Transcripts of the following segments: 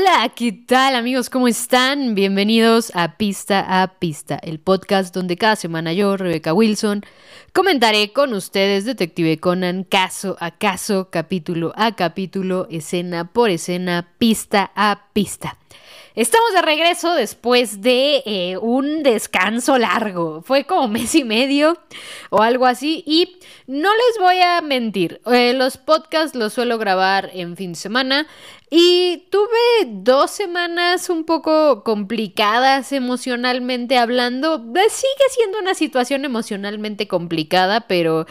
Hola, ¿qué tal amigos? ¿Cómo están? Bienvenidos a Pista a Pista, el podcast donde cada semana yo, Rebeca Wilson, comentaré con ustedes Detective Conan caso a caso, capítulo a capítulo, escena por escena, pista a pista. Estamos de regreso después de eh, un descanso largo. Fue como mes y medio o algo así. Y no les voy a mentir. Eh, los podcasts los suelo grabar en fin de semana. Y tuve dos semanas un poco complicadas emocionalmente hablando. Sigue siendo una situación emocionalmente complicada, pero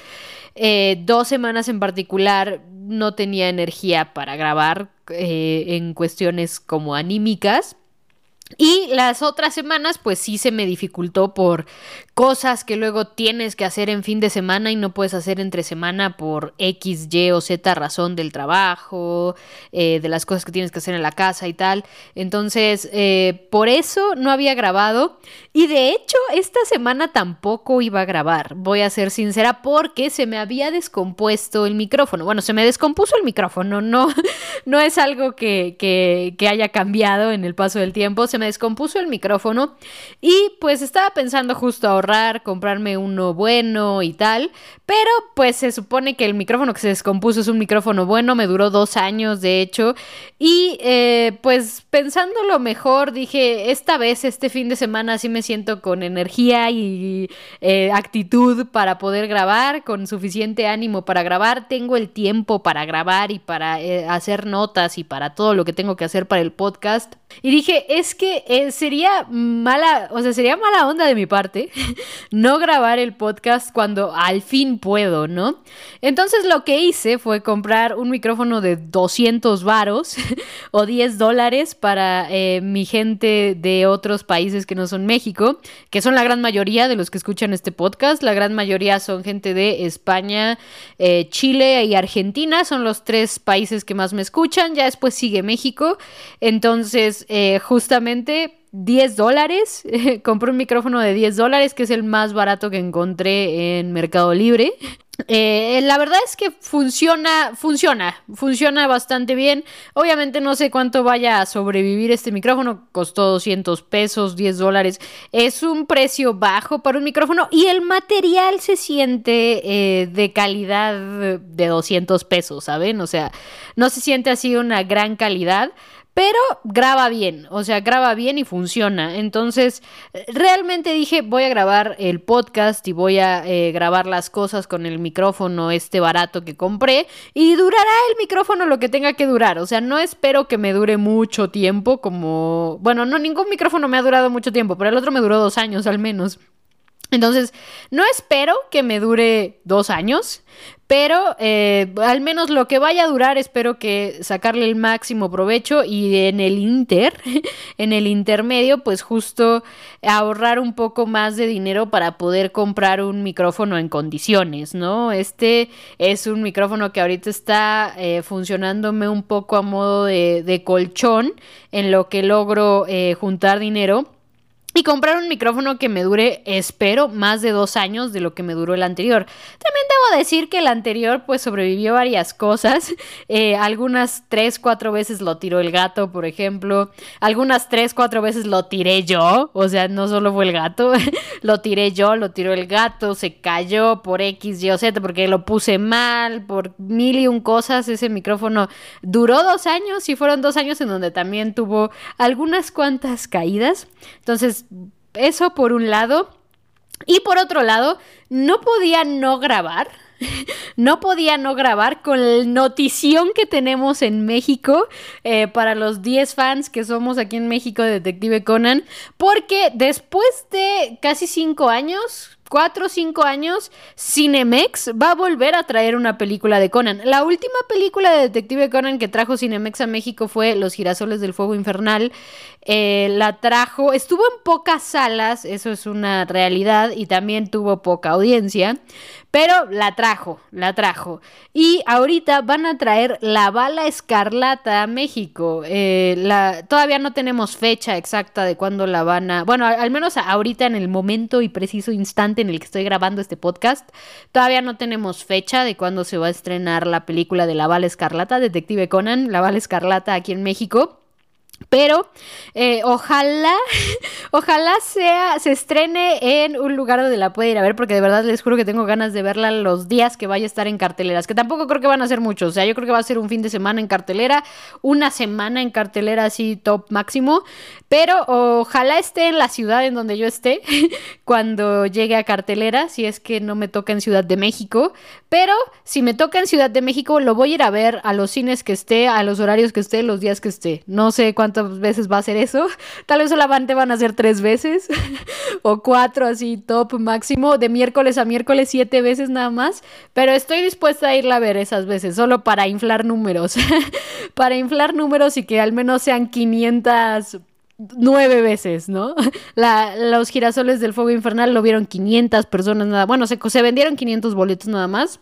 dos semanas en particular no tenía energía para grabar en cuestiones como anímicas. Y las otras semanas, pues sí se me dificultó por cosas que luego tienes que hacer en fin de semana y no puedes hacer entre semana por X, Y o Z razón del trabajo, eh, de las cosas que tienes que hacer en la casa y tal. Entonces, eh, por eso no había grabado. Y de hecho, esta semana tampoco iba a grabar, voy a ser sincera, porque se me había descompuesto el micrófono. Bueno, se me descompuso el micrófono, no, no es algo que, que, que haya cambiado en el paso del tiempo. Se me descompuso el micrófono y pues estaba pensando justo ahora comprarme uno bueno y tal. Pero pues se supone que el micrófono que se descompuso es un micrófono bueno, me duró dos años de hecho. Y eh, pues pensándolo mejor, dije, esta vez, este fin de semana, sí me siento con energía y eh, actitud para poder grabar, con suficiente ánimo para grabar. Tengo el tiempo para grabar y para eh, hacer notas y para todo lo que tengo que hacer para el podcast. Y dije, es que sería mala, o sea, sería mala onda de mi parte no grabar el podcast cuando al fin puedo, ¿no? Entonces lo que hice fue comprar un micrófono de 200 varos o 10 dólares para eh, mi gente de otros países que no son México, que son la gran mayoría de los que escuchan este podcast. La gran mayoría son gente de España, eh, Chile y Argentina. Son los tres países que más me escuchan. Ya después sigue México. Entonces, eh, justamente 10 dólares. Compré un micrófono de 10 dólares, que es el más barato que encontré en Mercado Libre. Eh, la verdad es que funciona, funciona, funciona bastante bien. Obviamente no sé cuánto vaya a sobrevivir este micrófono. Costó 200 pesos, 10 dólares. Es un precio bajo para un micrófono y el material se siente eh, de calidad de 200 pesos, ¿saben? O sea, no se siente así una gran calidad pero graba bien, o sea, graba bien y funciona. Entonces, realmente dije, voy a grabar el podcast y voy a eh, grabar las cosas con el micrófono este barato que compré y durará el micrófono lo que tenga que durar. O sea, no espero que me dure mucho tiempo como... Bueno, no, ningún micrófono me ha durado mucho tiempo, pero el otro me duró dos años al menos. Entonces, no espero que me dure dos años, pero eh, al menos lo que vaya a durar, espero que sacarle el máximo provecho y en el inter, en el intermedio, pues justo ahorrar un poco más de dinero para poder comprar un micrófono en condiciones, ¿no? Este es un micrófono que ahorita está eh, funcionándome un poco a modo de, colchón en lo que logro eh, juntar dinero y comprar un micrófono que me dure, espero, más de dos años de lo que me duró el anterior. También debo decir que el anterior pues sobrevivió varias cosas. Eh, algunas tres, cuatro veces lo tiró el gato, por ejemplo. Algunas tres, cuatro veces lo tiré yo. O sea, no solo fue el gato, lo tiré yo, lo tiró el gato, se cayó por X, Y o Z porque lo puse mal, por mil y un cosas. Ese micrófono duró dos años y fueron dos años en donde también tuvo algunas cuantas caídas. Entonces, eso por un lado. Y por otro lado, no podía no grabar. No podía no grabar con la notición que tenemos en México eh, para los 10 fans que somos aquí en México de Detective Conan. Porque después de casi 5 años, 4 o 5 años, Cinemex va a volver a traer una película de Conan. La última película de Detective Conan que trajo Cinemex a México fue Los girasoles del fuego infernal. Eh, la trajo, estuvo en pocas salas, eso es una realidad, y también tuvo poca audiencia, pero la trajo, la trajo. Y ahorita van a traer La Bala Escarlata a México. Eh, todavía no tenemos fecha exacta de cuándo la van a... Bueno, al menos ahorita en el momento y preciso instante en el que estoy grabando este podcast, todavía no tenemos fecha de cuándo se va a estrenar la película de La Bala Escarlata, Detective Conan, La Bala Escarlata aquí en México. Pero eh, ojalá, ojalá sea, se estrene en un lugar donde la pueda ir a ver, porque de verdad les juro que tengo ganas de verla los días que vaya a estar en carteleras, que tampoco creo que van a ser muchos, o sea, yo creo que va a ser un fin de semana en cartelera, una semana en cartelera así top máximo, pero ojalá esté en la ciudad en donde yo esté cuando llegue a cartelera, si es que no me toca en Ciudad de México, pero si me toca en Ciudad de México lo voy a ir a ver a los cines que esté, a los horarios que esté, los días que esté, no sé cuánto veces va a ser eso. Tal vez solamente van a ser tres veces o cuatro así top máximo, de miércoles a miércoles siete veces nada más. Pero estoy dispuesta a irla a ver esas veces, solo para inflar números. para inflar números y que al menos sean 500 nueve veces, ¿no? los girasoles del fuego infernal lo vieron 500 personas nada. Bueno, se, se vendieron 500 boletos nada más.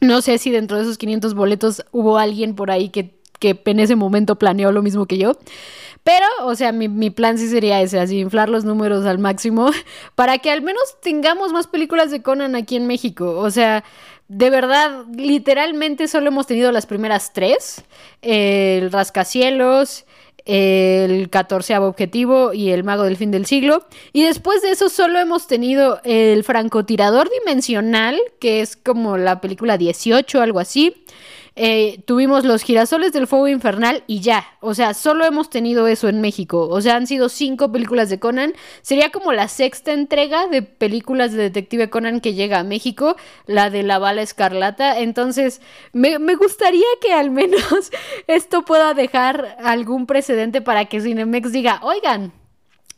No sé si dentro de esos 500 boletos hubo alguien por ahí que que en ese momento planeó lo mismo que yo. Pero, o sea, mi, plan sí sería ese, así, inflar los números al máximo para que al menos tengamos más películas de Conan aquí en México. O sea, de verdad, literalmente solo hemos tenido las primeras tres. El Rascacielos, el catorceavo objetivo y el mago del fin del siglo. Y después de eso solo hemos tenido el francotirador dimensional, que es como la película 18, algo así. Eh, tuvimos los girasoles del fuego infernal y ya. O sea, solo hemos tenido eso en México. O sea, han sido cinco películas de Conan. Sería como la sexta entrega de películas de Detective Conan que llega a México, la de la bala escarlata. Entonces, me, me gustaría que al menos esto pueda dejar algún precedente para que Cinemex diga, oigan,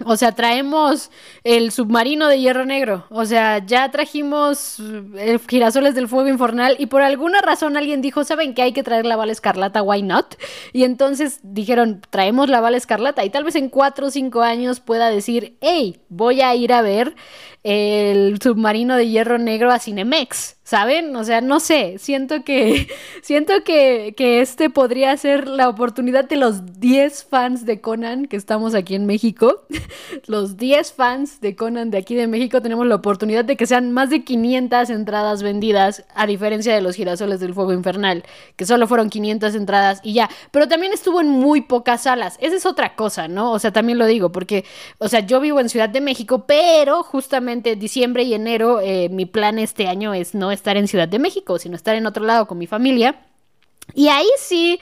o sea, traemos el submarino de hierro negro. O sea, ya trajimos eh, girasoles del fuego infernal y por alguna razón alguien dijo, ¿saben que hay que traer la bala escarlata? ¿Why not? Y entonces dijeron, traemos la bala escarlata y tal vez en cuatro o cinco años pueda decir, hey, voy a ir a ver el submarino de hierro negro a Cinemex. ¿Saben? O sea, no sé, siento que siento que, que, este podría ser la oportunidad de los 10 fans de Conan que estamos aquí en México. Los 10 fans de Conan de aquí de México tenemos la oportunidad de que sean más de 500 entradas vendidas, a diferencia de los girasoles del fuego infernal, que solo fueron 500 entradas y ya. Pero también estuvo en muy pocas salas. Esa es otra cosa, ¿no? O sea, también lo digo, porque, o sea, yo vivo en Ciudad de México, pero justamente diciembre y enero, eh, mi plan este año es no estar en Ciudad de México, sino estar en otro lado con mi familia. Y ahí sí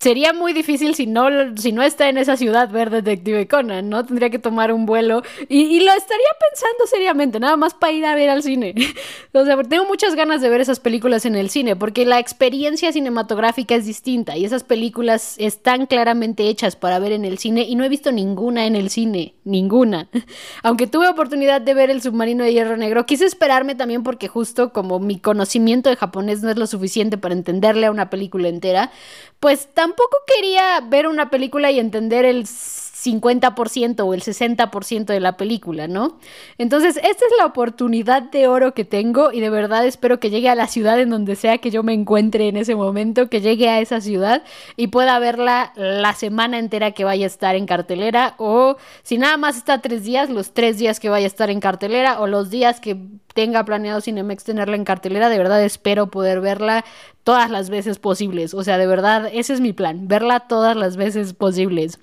sería muy difícil si no, si no está en esa ciudad ver Detective Conan, ¿no? Tendría que tomar un vuelo y, lo estaría pensando seriamente, nada más para ir a ver al cine. o sea, tengo muchas ganas de ver esas películas en el cine porque la experiencia cinematográfica es distinta y esas películas están claramente hechas para ver en el cine y no he visto ninguna en el cine, ninguna. Aunque tuve oportunidad de ver El submarino de hierro negro, quise esperarme también porque justo como mi conocimiento de japonés no es lo suficiente para entenderle a una película entera, pues quería ver una película y entender el 50% o el 60% de la película, ¿no? Entonces, esta es la oportunidad de oro que tengo y de verdad espero que llegue a la ciudad en donde sea que yo me encuentre en ese momento, que llegue a esa ciudad y pueda verla la semana entera que vaya a estar en cartelera o si nada más está tres días, los tres días que vaya a estar en cartelera o los días que tenga planeado Cinemex tenerla en cartelera, de verdad espero poder verla todas las veces posibles. O sea, de verdad, ese es mi plan, verla todas las veces posibles.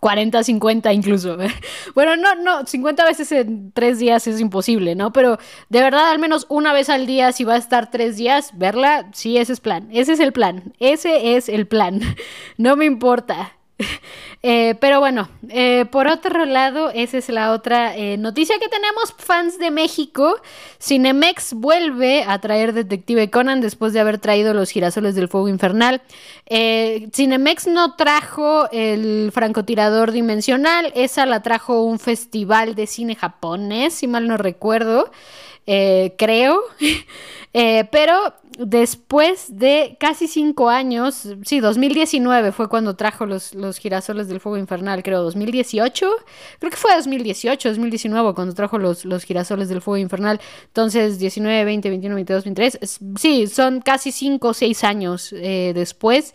40, 50 incluso. Bueno, no, no, 50 veces en tres días es imposible, ¿no? Pero de verdad, al menos una vez al día, si va a estar tres días, verla, sí, ese es plan. Ese es el plan. Ese es el plan. No me importa. Eh, pero bueno, eh, por otro lado, esa es la otra eh, noticia que tenemos, fans de México. Cinemex vuelve a traer Detective Conan después de haber traído los girasoles del fuego infernal. Cinemex no trajo el francotirador dimensional, esa la trajo un festival de cine japonés, si mal no recuerdo. Creo. pero después de casi cinco años, sí, 2019 fue cuando trajo los, los girasoles del fuego infernal, creo, 2018, creo que fue 2018, 2019 cuando trajo los, los girasoles del fuego infernal, entonces 19, 20, 21, 22, 23, sí, son casi cinco o seis años eh, después.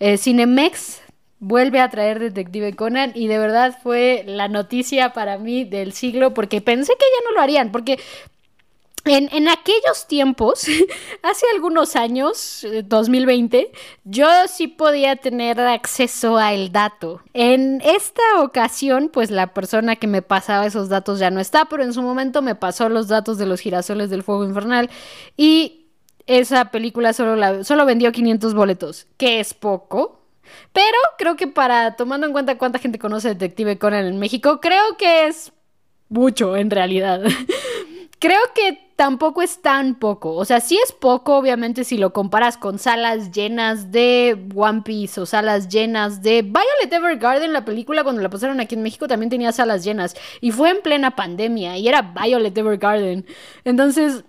Eh, Cinemex vuelve a traer Detective Conan y de verdad fue la noticia para mí del siglo porque pensé que ya no lo harían, porque en, aquellos tiempos, hace algunos años, 2020, eh, yo sí podía tener acceso al dato. En esta ocasión, pues la persona que me pasaba esos datos ya no está, pero en su momento me pasó los datos de los girasoles del fuego infernal y esa película solo, solo vendió 500 boletos, que es poco. Pero creo que para, tomando en cuenta cuánta gente conoce Detective Conan en México, creo que es mucho en realidad. creo que tampoco es tan poco. O sea, sí es poco, obviamente, si lo comparas con salas llenas de One Piece o salas llenas de Violet Evergarden, la película cuando la pasaron aquí en México también tenía salas llenas. Y fue en plena pandemia y era Violet Evergarden. Entonces,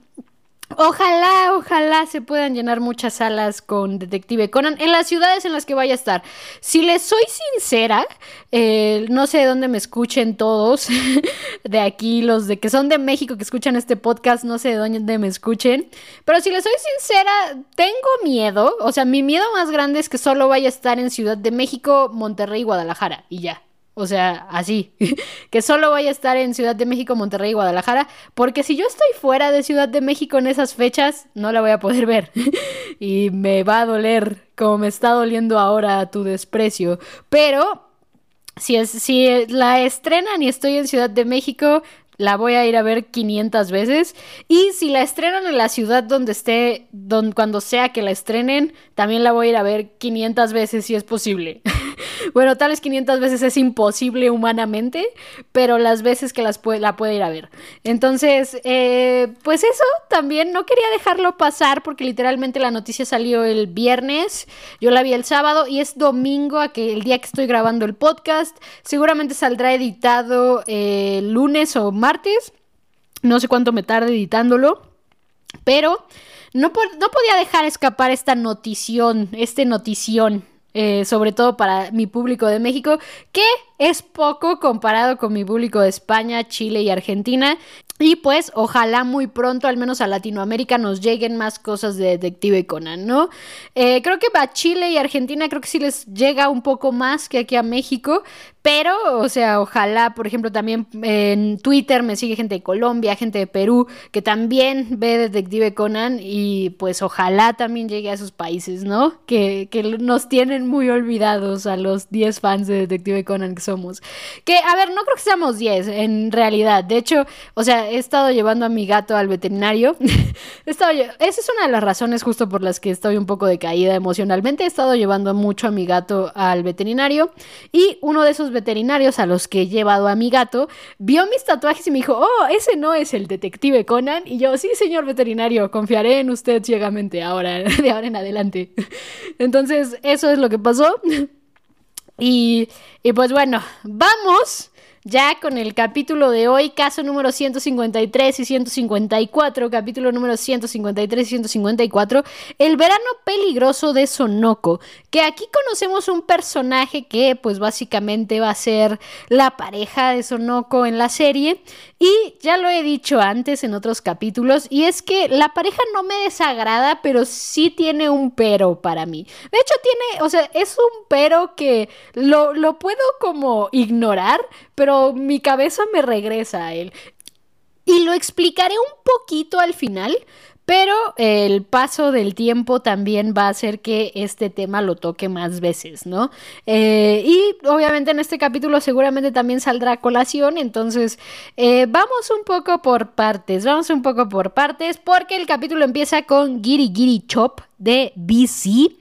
Ojalá, ojalá se puedan llenar muchas salas con Detective Conan en las ciudades en las que vaya a estar. Si les soy sincera, eh, no sé de dónde me escuchen todos de aquí, los de que son de México que escuchan este podcast, no sé de dónde me escuchen. Pero si les soy sincera, tengo miedo. O sea, mi miedo más grande es que solo vaya a estar en Ciudad de México, Monterrey y Guadalajara y ya. O sea, así. que solo voy a estar en Ciudad de México, Monterrey y Guadalajara. Porque si yo estoy fuera de Ciudad de México en esas fechas, no la voy a poder ver. y me va a doler, como me está doliendo ahora tu desprecio. Pero si, es, si la estrenan y estoy en Ciudad de México, la voy a ir a ver 500 veces. Y si la estrenan en la ciudad donde esté, cuando sea que la estrenen, también la voy a ir a ver 500 veces si es posible. bueno, tal vez 500 veces es imposible humanamente, pero las veces que las la puede ir a ver. Entonces, eh, pues eso también no quería dejarlo pasar porque literalmente la noticia salió el viernes, yo la vi el sábado y es domingo, a que el día que estoy grabando el podcast. Seguramente saldrá editado eh, lunes o martes martes. No sé cuánto me tarde editándolo. Pero no, no podía dejar escapar esta notición, este notición. Eh, sobre todo para mi público de México, que es poco comparado con mi público de España, Chile y Argentina. Y pues ojalá muy pronto, al menos a Latinoamérica, nos lleguen más cosas de Detective Conan, ¿no? Eh, creo que a Chile y Argentina creo que sí les llega un poco más que aquí a México, pero, o sea, ojalá, por ejemplo, también en Twitter me sigue gente de Colombia, gente de Perú, que también ve Detective Conan y pues ojalá también llegue a esos países, ¿no? Que, que nos tienen muy olvidados a los 10 fans de Detective Conan que somos. Que, a ver, no creo que seamos 10 en realidad. De hecho, o sea, he estado llevando a mi gato al veterinario. he estado, esa es una de las razones justo por las que estoy un poco decaída emocionalmente. He estado llevando mucho a mi gato al veterinario y uno de esos veterinarios a los que he llevado a mi gato, vio mis tatuajes y me dijo, oh, ese no es el detective Conan. Y yo, sí, señor veterinario, confiaré en usted ciegamente ahora, de ahora en adelante. Entonces, eso es lo que pasó. Y, y pues bueno, vamos ya con el capítulo de hoy, caso número 153 y 154, capítulo número 153 y 154, el verano peligroso de Sonoko, que aquí conocemos un personaje que pues básicamente va a ser la pareja de Sonoko en la serie y ya lo he dicho antes en otros capítulos y es que la pareja no me desagrada, pero sí tiene un pero para mí. De hecho tiene, o sea, es un pero que lo, lo puedo como ignorar, pero mi cabeza me regresa a él. Y lo explicaré un poquito al final, pero el paso del tiempo también va a hacer que este tema lo toque más veces, ¿no? Eh, y obviamente en este capítulo seguramente también saldrá colación, entonces eh, vamos un poco por partes, vamos un poco por partes, porque el capítulo empieza con Giri Giri Chop de BC.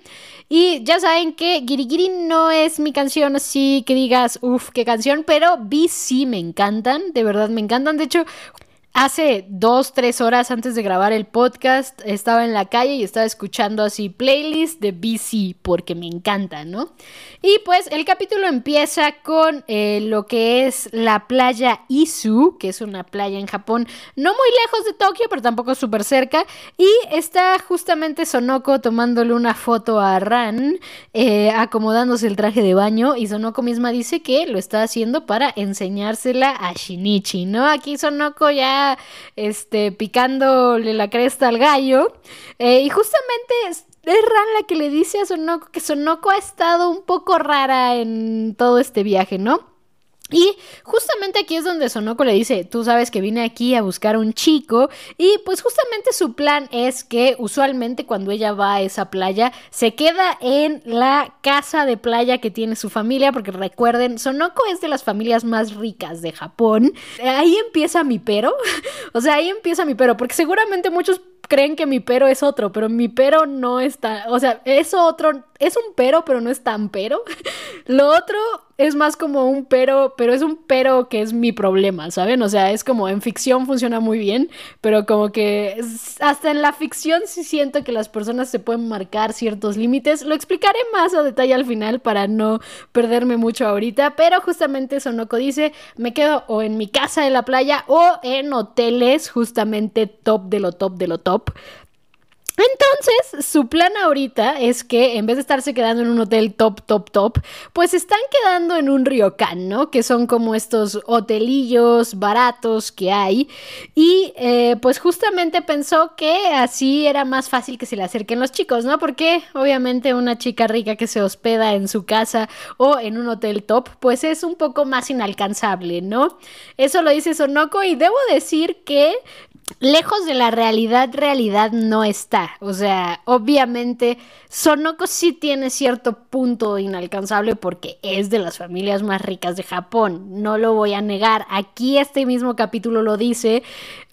Y ya saben que Girigiri no es mi canción así que digas, uff, qué canción, pero BC me encantan, de verdad me encantan. De hecho, Hace dos, tres horas antes de grabar el podcast estaba en la calle y estaba escuchando así playlist de BC porque me encanta, ¿no? Y pues el capítulo empieza con eh, lo que es la playa Izu, que es una playa en Japón no muy lejos de Tokio, pero tampoco súper cerca. Y está justamente Sonoko tomándole una foto a Ran, eh, acomodándose el traje de baño. Y Sonoko misma dice que lo está haciendo para enseñársela a Shinichi, ¿no? Aquí Sonoko ya este, picándole la cresta al gallo. Eh, y justamente es, Ran la que le dice a Sonoko que Sonoko ha estado un poco rara en todo este viaje, ¿no? Y justamente aquí es donde Sonoko le dice, tú sabes que vine aquí a buscar un chico y pues justamente su plan es que usualmente cuando ella va a esa playa se queda en la casa de playa que tiene su familia porque recuerden, Sonoko es de las familias más ricas de Japón. Ahí empieza mi pero, o sea, ahí empieza mi pero porque seguramente muchos creen que mi pero es otro, pero mi pero no está, o sea, es otro, es un pero, pero no es tan pero. Lo otro es más como un pero, pero es un pero que es mi problema, ¿saben? O sea, es como en ficción funciona muy bien, pero como que hasta en la ficción sí siento que las personas se pueden marcar ciertos límites. Lo explicaré más a detalle al final para no perderme mucho ahorita, pero justamente Sonoko dice, me quedo o en mi casa de la playa o en hoteles justamente top de lo top de lo top. Entonces, su plan ahorita es que en vez de estarse quedando en un hotel top, top, top, pues están quedando en un ryokan, ¿no? Que son como estos hotelillos baratos que hay. Y eh, pues justamente pensó que así era más fácil que se le acerquen los chicos, ¿no? Porque obviamente una chica rica que se hospeda en su casa o en un hotel top, pues es un poco más inalcanzable, ¿no? Eso lo dice Sonoko y debo decir que lejos de la realidad, realidad no está. O sea, obviamente Sonoko sí tiene cierto punto inalcanzable porque es de las familias más ricas de Japón. No lo voy a negar. Aquí este mismo capítulo lo dice.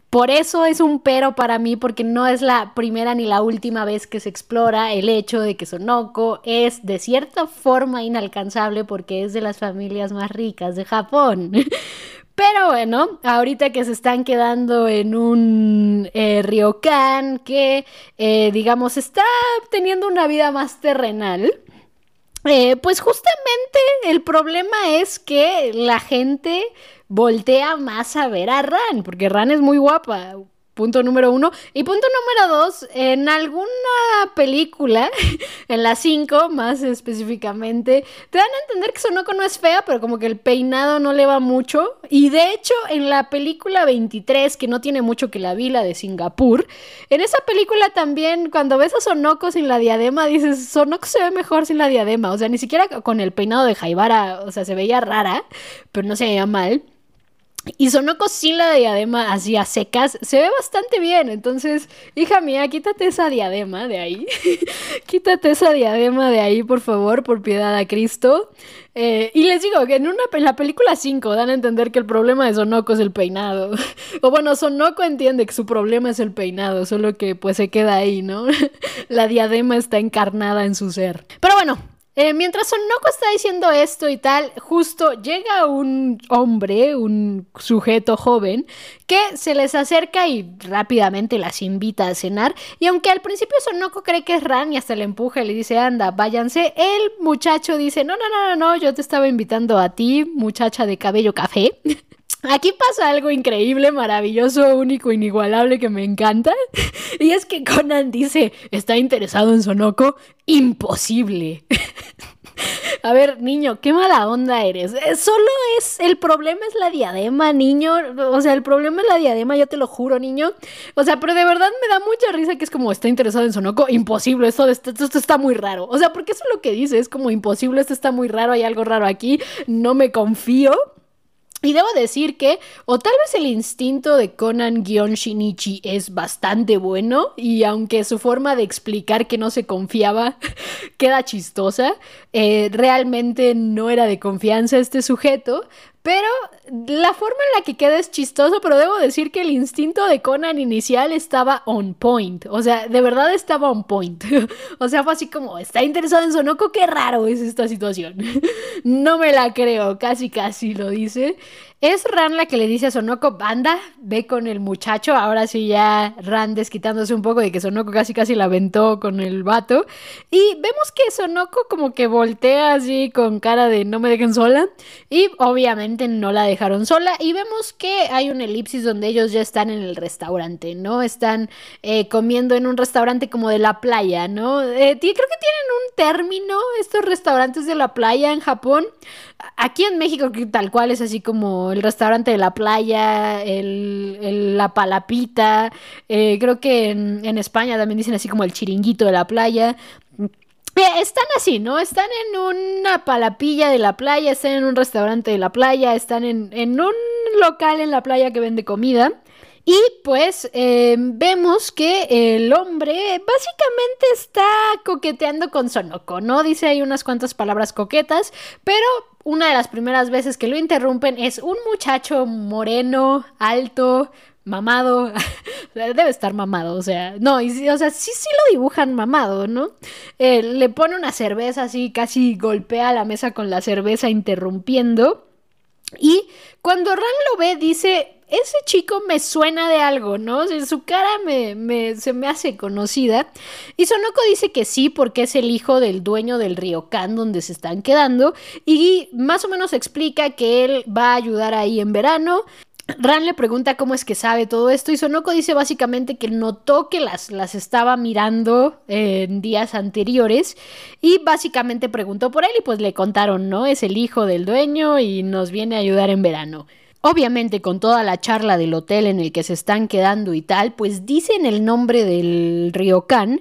Por eso es un pero para mí, porque no es la primera ni la última vez que se explora el hecho de que Sonoko es de cierta forma inalcanzable porque es de las familias más ricas de Japón. Pero bueno, ahorita que se están quedando en un eh, que, eh, digamos, está teniendo una vida más terrenal, eh, pues justamente el problema es que la gente voltea más a ver a Ran, porque Ran es muy guapa. Punto número uno. Y punto número dos, en alguna película, en la 5 más específicamente, te dan a entender que Sonoko no es fea, pero como que el peinado no le va mucho. Y de hecho, en la película 23, que no tiene mucho que la vi, la de Singapur, en esa película también, cuando ves a Sonoko sin la diadema, dices, Sonoko se ve mejor sin la diadema. O sea, ni siquiera con el peinado de Jaibara, o sea, se veía rara, pero no se veía mal. Y Sonoko sin la diadema así a secas, se ve bastante bien. Entonces, hija mía, quítate esa diadema de ahí. quítate esa diadema de ahí, por favor, por piedad a Cristo. Eh, y les digo que en, una, en la película 5 dan a entender que el problema de Sonoko es el peinado. o bueno, Sonoko entiende que su problema es el peinado, solo que pues se queda ahí, ¿no? la diadema está encarnada en su ser. Pero bueno, eh, mientras Sonoko está diciendo esto y tal, justo llega un hombre, un sujeto joven, que se les acerca y rápidamente las invita a cenar. Y aunque al principio Sonoko cree que es Ran y hasta le empuja y le dice, anda, váyanse, el muchacho dice, no, no, no, no, no, yo te estaba invitando a ti, muchacha de cabello café. Aquí pasa algo increíble, maravilloso, único, inigualable que me encanta. Y es que Conan dice, ¿está interesado en Sonoko? Imposible. A ver, niño, qué mala onda eres. Eh, solo es, el problema es la diadema, niño. O sea, el problema es la diadema, yo te lo juro, niño. O sea, pero de verdad me da mucha risa que es como, está interesado en Sonoko. Imposible, esto, esto, esto está muy raro. O sea, porque eso es lo que dice, es como imposible, esto está muy raro, hay algo raro aquí, no me confío. Y debo decir que, o tal vez el instinto de Conan-Shinichi es bastante bueno, y aunque su forma de explicar que no se confiaba queda chistosa, eh, realmente no era de confianza este sujeto, pero la forma en la que queda es chistoso, pero debo decir que el instinto de Conan inicial estaba on point. O sea, de verdad estaba on point. o sea, fue así como, está interesado en Sonoko, qué raro es esta situación. no me la creo, casi casi lo dice. Es Ran la que le dice a Sonoko, banda, ve con el muchacho. Ahora sí ya Ran desquitándose un poco de que Sonoko casi casi la aventó con el vato. Y vemos que Sonoko como que voltea así con cara de no me dejen sola. Y obviamente no la dejaron sola. Y vemos que hay un elipsis donde ellos ya están en el restaurante, ¿no? Están eh, comiendo en un restaurante como de la playa, ¿no? Eh, creo que tienen un término estos restaurantes de la playa en Japón. Aquí en México tal cual es así como el restaurante de la playa, el, la palapita, eh, creo que en, España también dicen así como el chiringuito de la playa. Están así, ¿no? Están en una palapilla de la playa, están en un restaurante de la playa, están en, en un local en la playa que vende comida. Y pues eh, vemos que el hombre básicamente está coqueteando con Sonoko, ¿no? Dice ahí unas cuantas palabras coquetas, pero una de las primeras veces que lo interrumpen es un muchacho moreno, alto, mamado, debe estar mamado, o sea, no, y, o sea, sí, sí lo dibujan mamado, ¿no? Eh, le pone una cerveza así, casi golpea la mesa con la cerveza interrumpiendo. Y cuando Ran lo ve, dice, ese chico me suena de algo, ¿no? su cara me, se me hace conocida. Y Sonoko dice que sí, porque es el hijo del dueño del ryokan donde se están quedando. Y más o menos explica que él va a ayudar ahí en verano. Ran le pregunta cómo es que sabe todo esto y Sonoko dice básicamente que notó que las, las estaba mirando en días anteriores y básicamente preguntó por él y pues le contaron, ¿no? Es el hijo del dueño y nos viene a ayudar en verano. Obviamente con toda la charla del hotel en el que se están quedando y tal, pues dicen el nombre del ryokan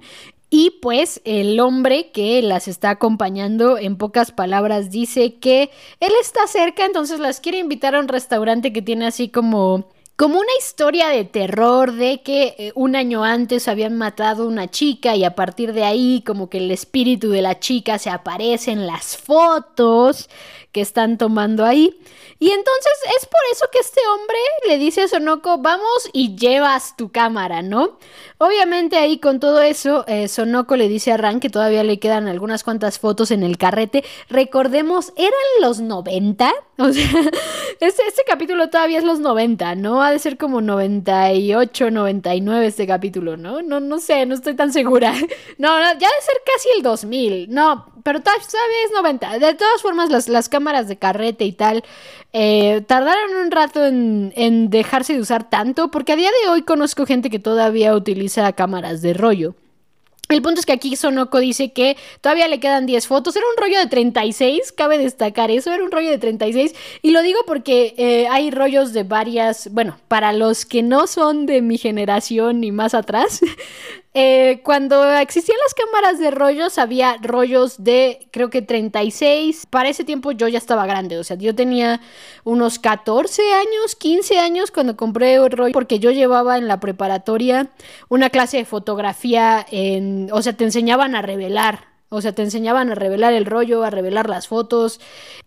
y pues el hombre que las está acompañando, en pocas palabras, dice que él está cerca, entonces las quiere invitar a un restaurante que tiene así como como una historia de terror de que eh, un año antes habían matado a una chica y a partir de ahí como que el espíritu de la chica se aparece en las fotos que están tomando ahí. Y entonces es por eso que este hombre le dice a Sonoko, vamos y llevas tu cámara, ¿no? Obviamente ahí con todo eso, eh, Sonoko le dice a Ran que todavía le quedan algunas cuantas fotos en el carrete. Recordemos, eran los 90, o sea, este, este capítulo todavía es los 90, ¿no? Ha de ser como 98, 99 este capítulo, ¿no? No, no sé, no estoy tan segura. No, no, ya de ser casi el 2000, no, pero todavía es 90. De todas formas, las, las cámaras de carrete y tal eh, tardaron un rato en, en dejarse de usar tanto, porque a día de hoy conozco gente que todavía utiliza cámaras de rollo. El punto es que aquí Sonoko dice que todavía le quedan 10 fotos. Era un rollo de 36, cabe destacar eso, era un rollo de 36. Y lo digo porque eh, hay rollos de varias, bueno, para los que no son de mi generación ni más atrás, eh, cuando existían las cámaras de rollos, había rollos de creo que 36. Para ese tiempo yo ya estaba grande, o sea, yo tenía unos 14 años, 15 años cuando compré el rollo, porque yo llevaba en la preparatoria una clase de fotografía, en, o sea, te enseñaban a revelar o sea, te enseñaban a revelar el rollo, a revelar las fotos.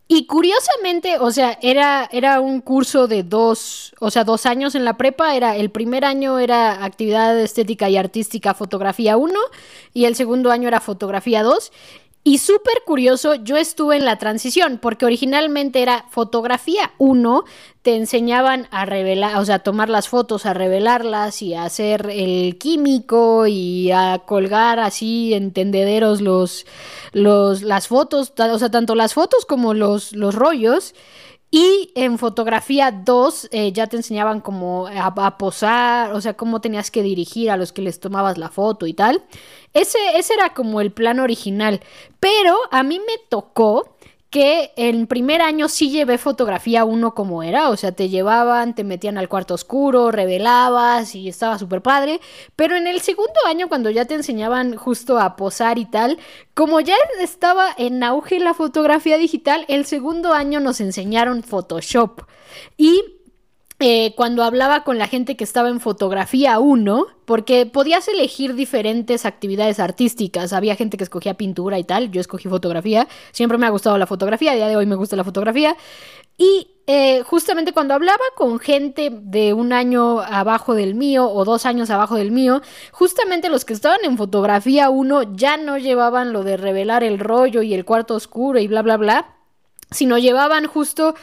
Y curiosamente, o sea, era, era un curso de dos, o sea, dos años en la prepa. Era, el primer año era actividad estética y artística, fotografía 1, y el segundo año era fotografía 2. Y súper curioso, yo estuve en la transición, porque originalmente era fotografía 1, te enseñaban a revelar, o sea, a tomar las fotos, a revelarlas y a hacer el químico y a colgar así en tendederos los, los, las fotos, o sea, tanto las fotos como los, los rollos. Y en fotografía 2 eh, ya te enseñaban cómo a, posar, o sea, cómo tenías que dirigir a los que les tomabas la foto y tal. Ese, ese era como el plan original. Pero a mí me tocó que en primer año sí llevé fotografía uno como era, o sea, te llevaban, te metían al cuarto oscuro, revelabas y estaba súper padre, pero en el segundo año cuando ya te enseñaban justo a posar y tal, como ya estaba en auge la fotografía digital, el segundo año nos enseñaron Photoshop. Y eh, cuando hablaba con la gente que estaba en fotografía 1, porque podías elegir diferentes actividades artísticas. Había gente que escogía pintura y tal, yo escogí fotografía. Siempre me ha gustado la fotografía, a día de hoy me gusta la fotografía. Y eh, justamente cuando hablaba con gente de un año abajo del mío o dos años abajo del mío, justamente los que estaban en fotografía 1 ya no llevaban lo de revelar el rollo y el cuarto oscuro y bla, bla, bla sino llevaban justo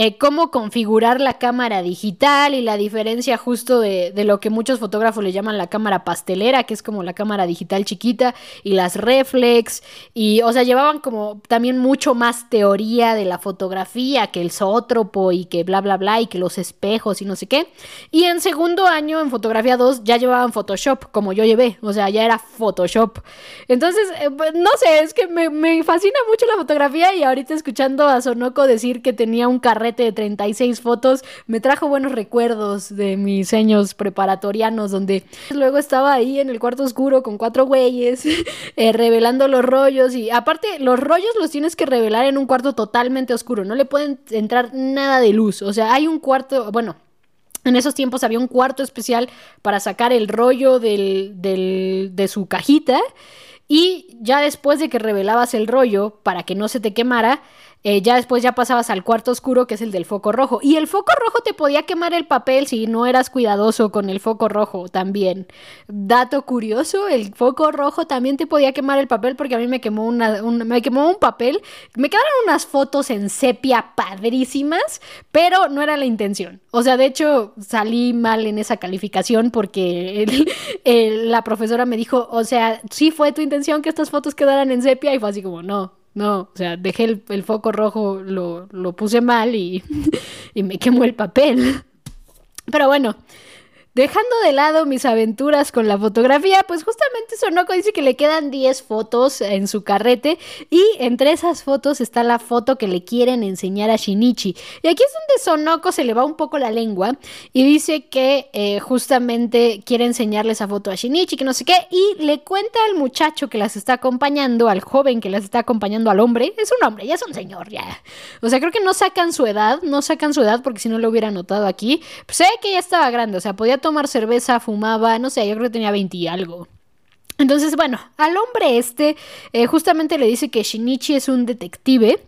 eh, cómo configurar la cámara digital y la diferencia justo de, lo que muchos fotógrafos le llaman la cámara pastelera, que es como la cámara digital chiquita, y las reflex, y o sea, llevaban como también mucho más teoría de la fotografía, que el zótropo y que bla, bla, bla, y que los espejos y no sé qué. Y en segundo año, en fotografía 2, ya llevaban Photoshop, como yo llevé, o sea, ya era Photoshop. Entonces, eh, pues, no sé, es que me, me fascina mucho la fotografía y ahorita escuchando a Sonoko decir que tenía un carrete de 36 fotos, me trajo buenos recuerdos de mis años preparatorianos, donde luego estaba ahí en el cuarto oscuro con cuatro güeyes, eh, revelando los rollos y aparte los rollos los tienes que revelar en un cuarto totalmente oscuro, no le pueden entrar nada de luz, o sea, hay un cuarto, bueno, en esos tiempos había un cuarto especial para sacar el rollo del, de su cajita y ya después de que revelabas el rollo para que no se te quemara, eh, ya después ya pasabas al cuarto oscuro que es el del foco rojo. Y el foco rojo te podía quemar el papel si no eras cuidadoso con el foco rojo también. Dato curioso, el foco rojo también te podía quemar el papel porque a mí me quemó, una, un, me quemó un papel. Me quedaron unas fotos en sepia padrísimas, pero no era la intención. O sea, de hecho salí mal en esa calificación porque la profesora me dijo, o sea, sí fue tu intención que estas fotos quedaran en sepia y fue así como, no, no, o sea, dejé el, foco rojo, lo, lo puse mal y, y me quemó el papel. Pero bueno, Dejando de lado mis aventuras con la fotografía, pues justamente Sonoko dice que le quedan 10 fotos en su carrete y entre esas fotos está la foto que le quieren enseñar a Shinichi. Y aquí es donde Sonoko se le va un poco la lengua y dice que eh, justamente quiere enseñarle esa foto a Shinichi, que no sé qué, y le cuenta al muchacho que las está acompañando, al joven que las está acompañando al hombre, es un hombre, ya es un señor, ya. O sea, creo que no sacan su edad, no sacan su edad porque si no lo hubiera notado aquí. Pues sé que ya estaba grande, o sea, podía tomar cerveza, fumaba, no sé, yo creo que tenía 20 y algo. Entonces, bueno, al hombre este eh, justamente le dice que Shinichi es un detective.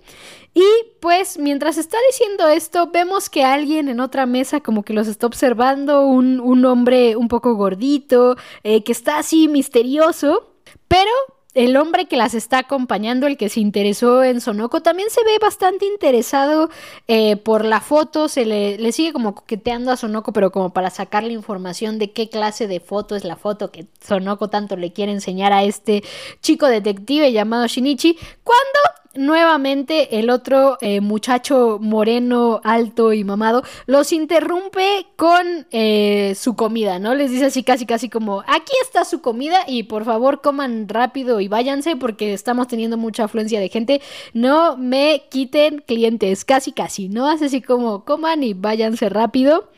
Y pues mientras está diciendo esto, vemos que alguien en otra mesa como que los está observando, un, un hombre un poco gordito, eh, que está así misterioso, pero el hombre que las está acompañando, el que se interesó en Sonoko, también se ve bastante interesado eh, por la foto, se le, sigue como coqueteando a Sonoko, pero como para sacar la información de qué clase de foto es la foto que Sonoko tanto le quiere enseñar a este chico detective llamado Shinichi, cuando nuevamente el otro eh, muchacho moreno, alto y mamado los interrumpe con eh, su comida, ¿no? Les dice así casi casi como, aquí está su comida y por favor coman rápido y váyanse porque estamos teniendo mucha afluencia de gente, no me quiten clientes, casi casi, ¿no? Hace así como coman y váyanse rápido.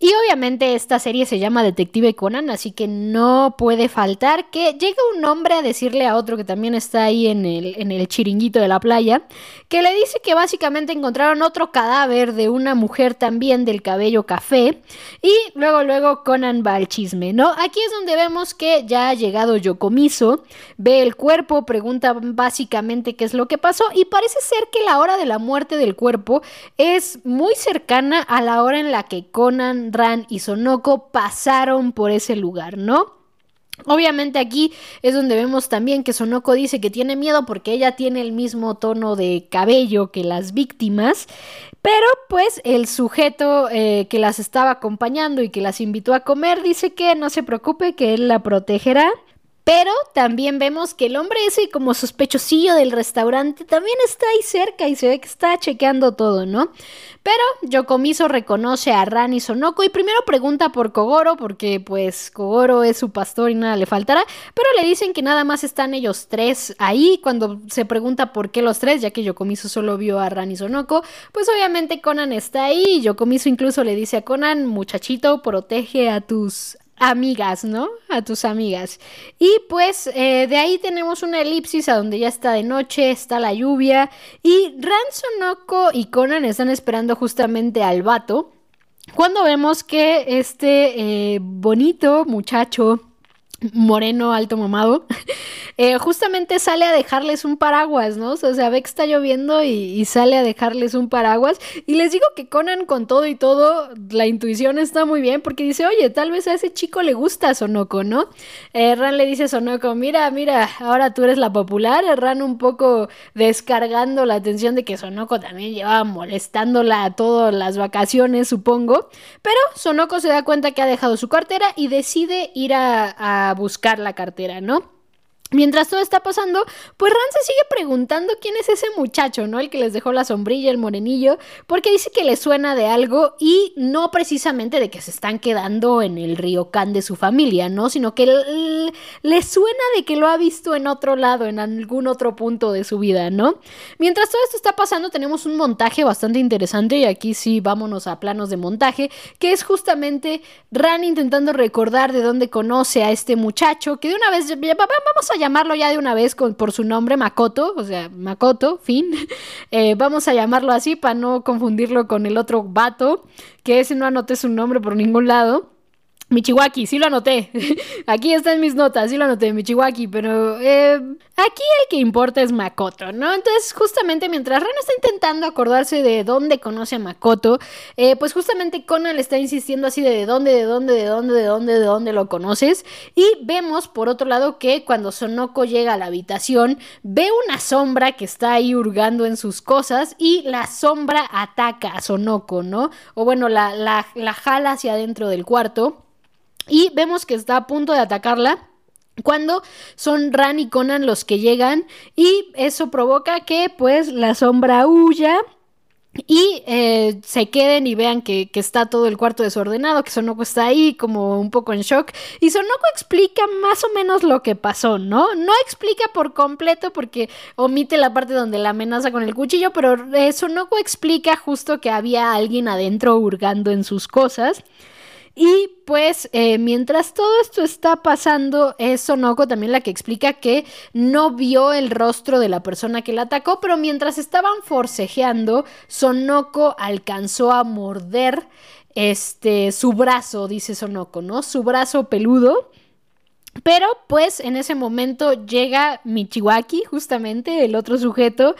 Y obviamente esta serie se llama Detective Conan, así que no puede faltar que llegue un hombre a decirle a otro que también está ahí en el, en el chiringuito de la playa, que le dice que básicamente encontraron otro cadáver de una mujer también del cabello café. Y luego, luego Conan va al chisme, ¿no? Aquí es donde vemos que ya ha llegado Yokomiso, ve el cuerpo, pregunta básicamente qué es lo que pasó y parece ser que la hora de la muerte del cuerpo es muy cercana a la hora en la que Conan Ran y Sonoko pasaron por ese lugar, ¿no? Obviamente aquí es donde vemos también que Sonoko dice que tiene miedo porque ella tiene el mismo tono de cabello que las víctimas, pero pues el sujeto eh, que las estaba acompañando y que las invitó a comer dice que no se preocupe, que él la protegerá. Pero también vemos que el hombre ese como sospechosillo del restaurante también está ahí cerca y se ve que está chequeando todo, ¿no? Pero Yokomiso reconoce a Ran y Sonoko y primero pregunta por Kogoro porque pues Kogoro es su pastor y nada le faltará, pero le dicen que nada más están ellos tres ahí cuando se pregunta por qué los tres, ya que Yokomiso solo vio a Ran y Sonoko, pues obviamente Conan está ahí y Yokomiso incluso le dice a Conan, muchachito, protege a tus amigas, ¿no? A tus amigas. Y pues eh, de ahí tenemos una elipsis a donde ya está de noche, está la lluvia y Ransonoko y Conan están esperando justamente al vato. Cuando vemos que este eh, bonito muchacho moreno, alto, mamado, eh, justamente sale a dejarles un paraguas, ¿no? O sea, ve que está lloviendo y, sale a dejarles un paraguas. Y les digo que Conan con todo y todo, la intuición está muy bien porque dice, oye, tal vez a ese chico le gusta Sonoko, ¿no? Eh, Ran le dice a Sonoko, mira, mira, ahora tú eres la popular. Ran un poco descargando la atención de que Sonoko también llevaba molestándola todas las vacaciones, supongo. Pero Sonoko se da cuenta que ha dejado su cartera y decide ir a buscar la cartera, ¿no? Mientras todo está pasando, pues Ran se sigue preguntando quién es ese muchacho, ¿no? El que les dejó la sombrilla, el morenillo, porque dice que le suena de algo y no precisamente de que se están quedando en el Can de su familia, ¿no? Sino que le suena de que lo ha visto en otro lado, en algún otro punto de su vida, ¿no? Mientras todo esto está pasando, tenemos un montaje bastante interesante y aquí sí vámonos a planos de montaje, que es justamente Ran intentando recordar de dónde conoce a este muchacho, que de una vez vamos a llamarlo ya de una vez por su nombre, Makoto, o sea, Makoto, fin. Eh, vamos a llamarlo así para no confundirlo con el otro vato, que ese no anoté su nombre por ningún lado. Michiwaki, sí lo anoté. Aquí están mis notas, sí lo anoté, Michiwaki, pero eh, aquí el que importa es Makoto, ¿no? Entonces, justamente mientras Ren está intentando acordarse de dónde conoce a Makoto, eh, pues justamente Conan le está insistiendo así de, de dónde, de dónde, de dónde, de dónde, de dónde lo conoces. Y vemos, por otro lado, que cuando Sonoko llega a la habitación, ve una sombra que está ahí hurgando en sus cosas y la sombra ataca a Sonoko, ¿no? O bueno, la, la, la jala hacia adentro del cuarto y vemos que está a punto de atacarla. Cuando son Ran y Conan los que llegan y eso provoca que pues la sombra huya y eh, se queden y vean que, que, está todo el cuarto desordenado, que Sonoko está ahí como un poco en shock. Y Sonoko explica más o menos lo que pasó, ¿no? No explica por completo porque omite la parte donde la amenaza con el cuchillo, pero eh, Sonoko explica justo que había alguien adentro hurgando en sus cosas. Y pues eh, mientras todo esto está pasando, es Sonoko también la que explica que no vio el rostro de la persona que la atacó, pero mientras estaban forcejeando, Sonoko alcanzó a morder este su brazo, dice Sonoko, ¿no? Su brazo peludo. Pero pues en ese momento llega Michiwaki, justamente el otro sujeto,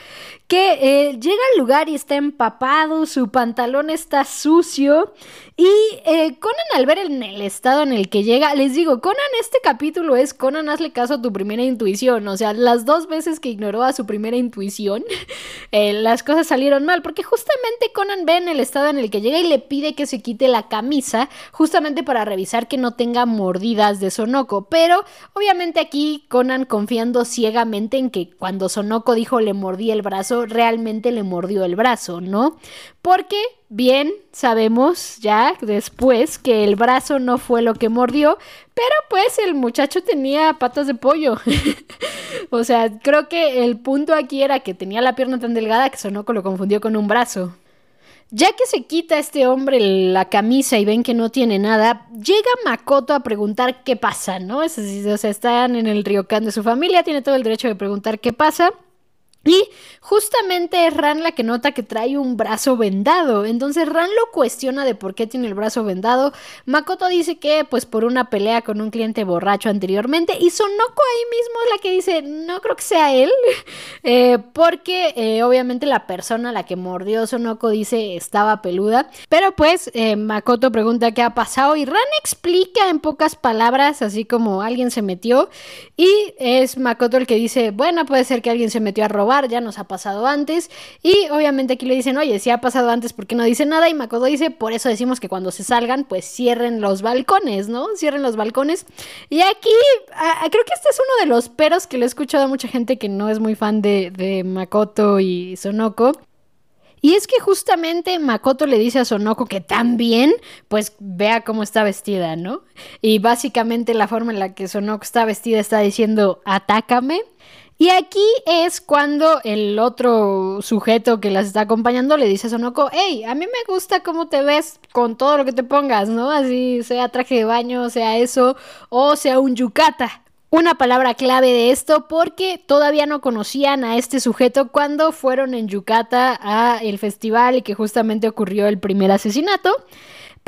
que eh, llega al lugar y está empapado, su pantalón está sucio y eh, Conan al ver en el estado en el que llega, les digo, Conan este capítulo es Conan hazle caso a tu primera intuición, o sea, las dos veces que ignoró a su primera intuición, eh, las cosas salieron mal, porque justamente Conan ve en el estado en el que llega y le pide que se quite la camisa, justamente para revisar que no tenga mordidas de Sonoko, pero obviamente aquí Conan confiando ciegamente en que cuando Sonoko dijo le mordí el brazo, realmente le mordió el brazo, ¿no? Porque bien sabemos ya después que el brazo no fue lo que mordió, pero pues el muchacho tenía patas de pollo. o sea, creo que el punto aquí era que tenía la pierna tan delgada que Sonoko lo confundió con un brazo. Ya que se quita este hombre la camisa y ven que no tiene nada, llega Makoto a preguntar qué pasa, ¿no? o sea, están en el ryokan de su familia, tiene todo el derecho de preguntar qué pasa. Y justamente es Ran la que nota que trae un brazo vendado. Entonces Ran lo cuestiona de por qué tiene el brazo vendado. Makoto dice que pues por una pelea con un cliente borracho anteriormente. Y Sonoko ahí mismo es la que dice, no creo que sea él. Eh, porque eh, obviamente la persona a la que mordió Sonoko dice estaba peluda. Pero pues eh, Makoto pregunta qué ha pasado y Ran explica en pocas palabras, así como alguien se metió. Y es Makoto el que dice, bueno, puede ser que alguien se metió a robar ya nos ha pasado antes. Y obviamente aquí le dicen, oye, si ha pasado antes, ¿por qué no dice nada? Y Makoto dice, por eso decimos que cuando se salgan, pues cierren los balcones, ¿no? Cierren los balcones. Y aquí, creo que este es uno de los peros que le he escuchado a mucha gente que no es muy fan de, de Makoto y Sonoko. Y es que justamente Makoto le dice a Sonoko que también, pues vea cómo está vestida, ¿no? Y básicamente la forma en la que Sonoko está vestida está diciendo, atácame. Y aquí es cuando el otro sujeto que las está acompañando le dice a Sonoko, hey, a mí me gusta cómo te ves con todo lo que te pongas, ¿no? Así sea traje de baño, sea eso, o sea un yukata. Una palabra clave de esto porque todavía no conocían a este sujeto cuando fueron en Yukata a el festival y que justamente ocurrió el primer asesinato.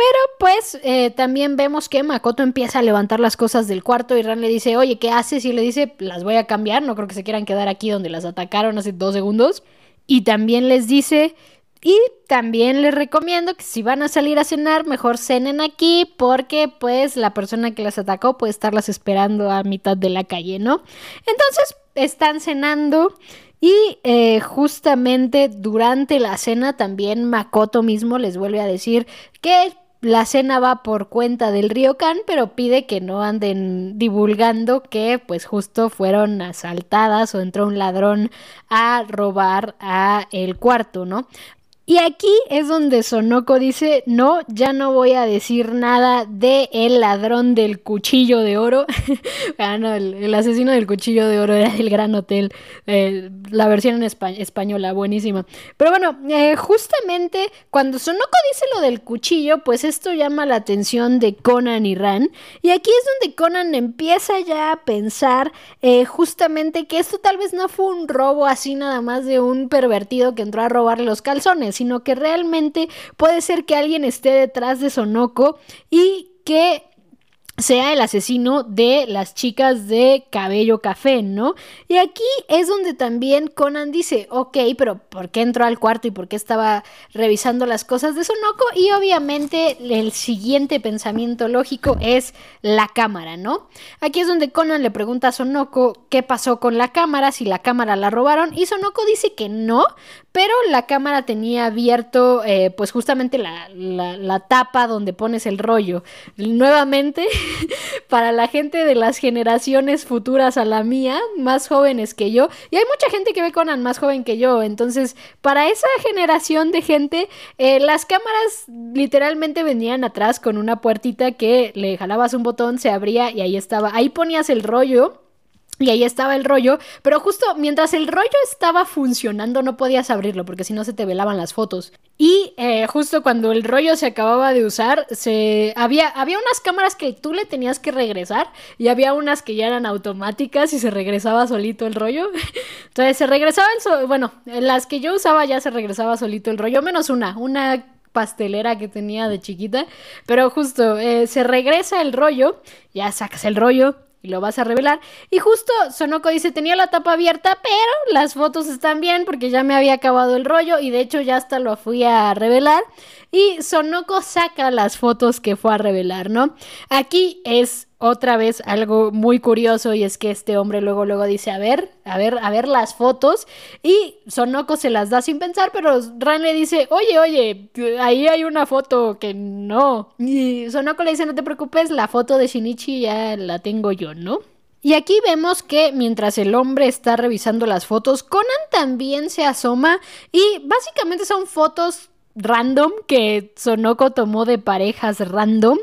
Pero pues eh, también vemos que Makoto empieza a levantar las cosas del cuarto y Ran le dice, oye, ¿qué haces? Y le dice, las voy a cambiar, no creo que se quieran quedar aquí donde las atacaron hace dos segundos. Y también les dice, y también les recomiendo que si van a salir a cenar, mejor cenen aquí porque pues la persona que las atacó puede estarlas esperando a mitad de la calle, ¿no? Entonces están cenando y eh, justamente durante la cena también Makoto mismo les vuelve a decir que la cena va por cuenta del Ryokan, pero pide que no anden divulgando que pues justo fueron asaltadas o entró un ladrón a robar a el cuarto, ¿no? Y aquí es donde Sonoko dice, no, ya no voy a decir nada de el ladrón del cuchillo de oro. ah, no, el, asesino del cuchillo de oro era del Gran Hotel, eh, la versión en española, buenísima. Pero bueno, eh, justamente cuando Sonoko dice lo del cuchillo, pues esto llama la atención de Conan y Ran. Y aquí es donde Conan empieza ya a pensar eh, justamente que esto tal vez no fue un robo así nada más de un pervertido que entró a robarle los calzones sino que realmente puede ser que alguien esté detrás de Sonoko y que sea el asesino de las chicas de cabello café, ¿no? Y aquí es donde también Conan dice, ok, pero ¿por qué entró al cuarto y por qué estaba revisando las cosas de Sonoko? Y obviamente el siguiente pensamiento lógico es la cámara, ¿no? Aquí es donde Conan le pregunta a Sonoko qué pasó con la cámara, si la cámara la robaron, y Sonoko dice que no, pero la cámara tenía abierto eh, pues justamente la, la tapa donde pones el rollo. Nuevamente para la gente de las generaciones futuras a la mía, más jóvenes que yo, y hay mucha gente que ve Conan más joven que yo, entonces para esa generación de gente, eh, las cámaras literalmente venían atrás con una puertita que le jalabas un botón, se abría y ahí estaba, ahí ponías el rollo y ahí estaba el rollo, pero justo mientras el rollo estaba funcionando no podías abrirlo porque si no se te velaban las fotos. Y eh, justo cuando el rollo se acababa de usar, se había, había unas cámaras que tú le tenías que regresar y había unas que ya eran automáticas y se regresaba solito el rollo. Entonces se regresaba el... bueno, las que yo usaba ya se regresaba solito el rollo, menos una, una pastelera que tenía de chiquita, pero justo eh, se regresa el rollo, ya sacas el rollo, y lo vas a revelar. Y justo Sonoko dice, tenía la tapa abierta, pero las fotos están bien porque ya me había acabado el rollo y de hecho ya hasta lo fui a revelar. Y Sonoko saca las fotos que fue a revelar, ¿no? Aquí es otra vez algo muy curioso y es que este hombre luego luego dice, a ver, a ver, a ver las fotos y Sonoko se las da sin pensar, pero Ran le dice, oye, oye, ahí hay una foto que no. Y Sonoko le dice, no te preocupes, la foto de Shinichi ya la tengo yo, ¿no? Y aquí vemos que mientras el hombre está revisando las fotos, Conan también se asoma y básicamente son fotos random que Sonoko tomó de parejas random.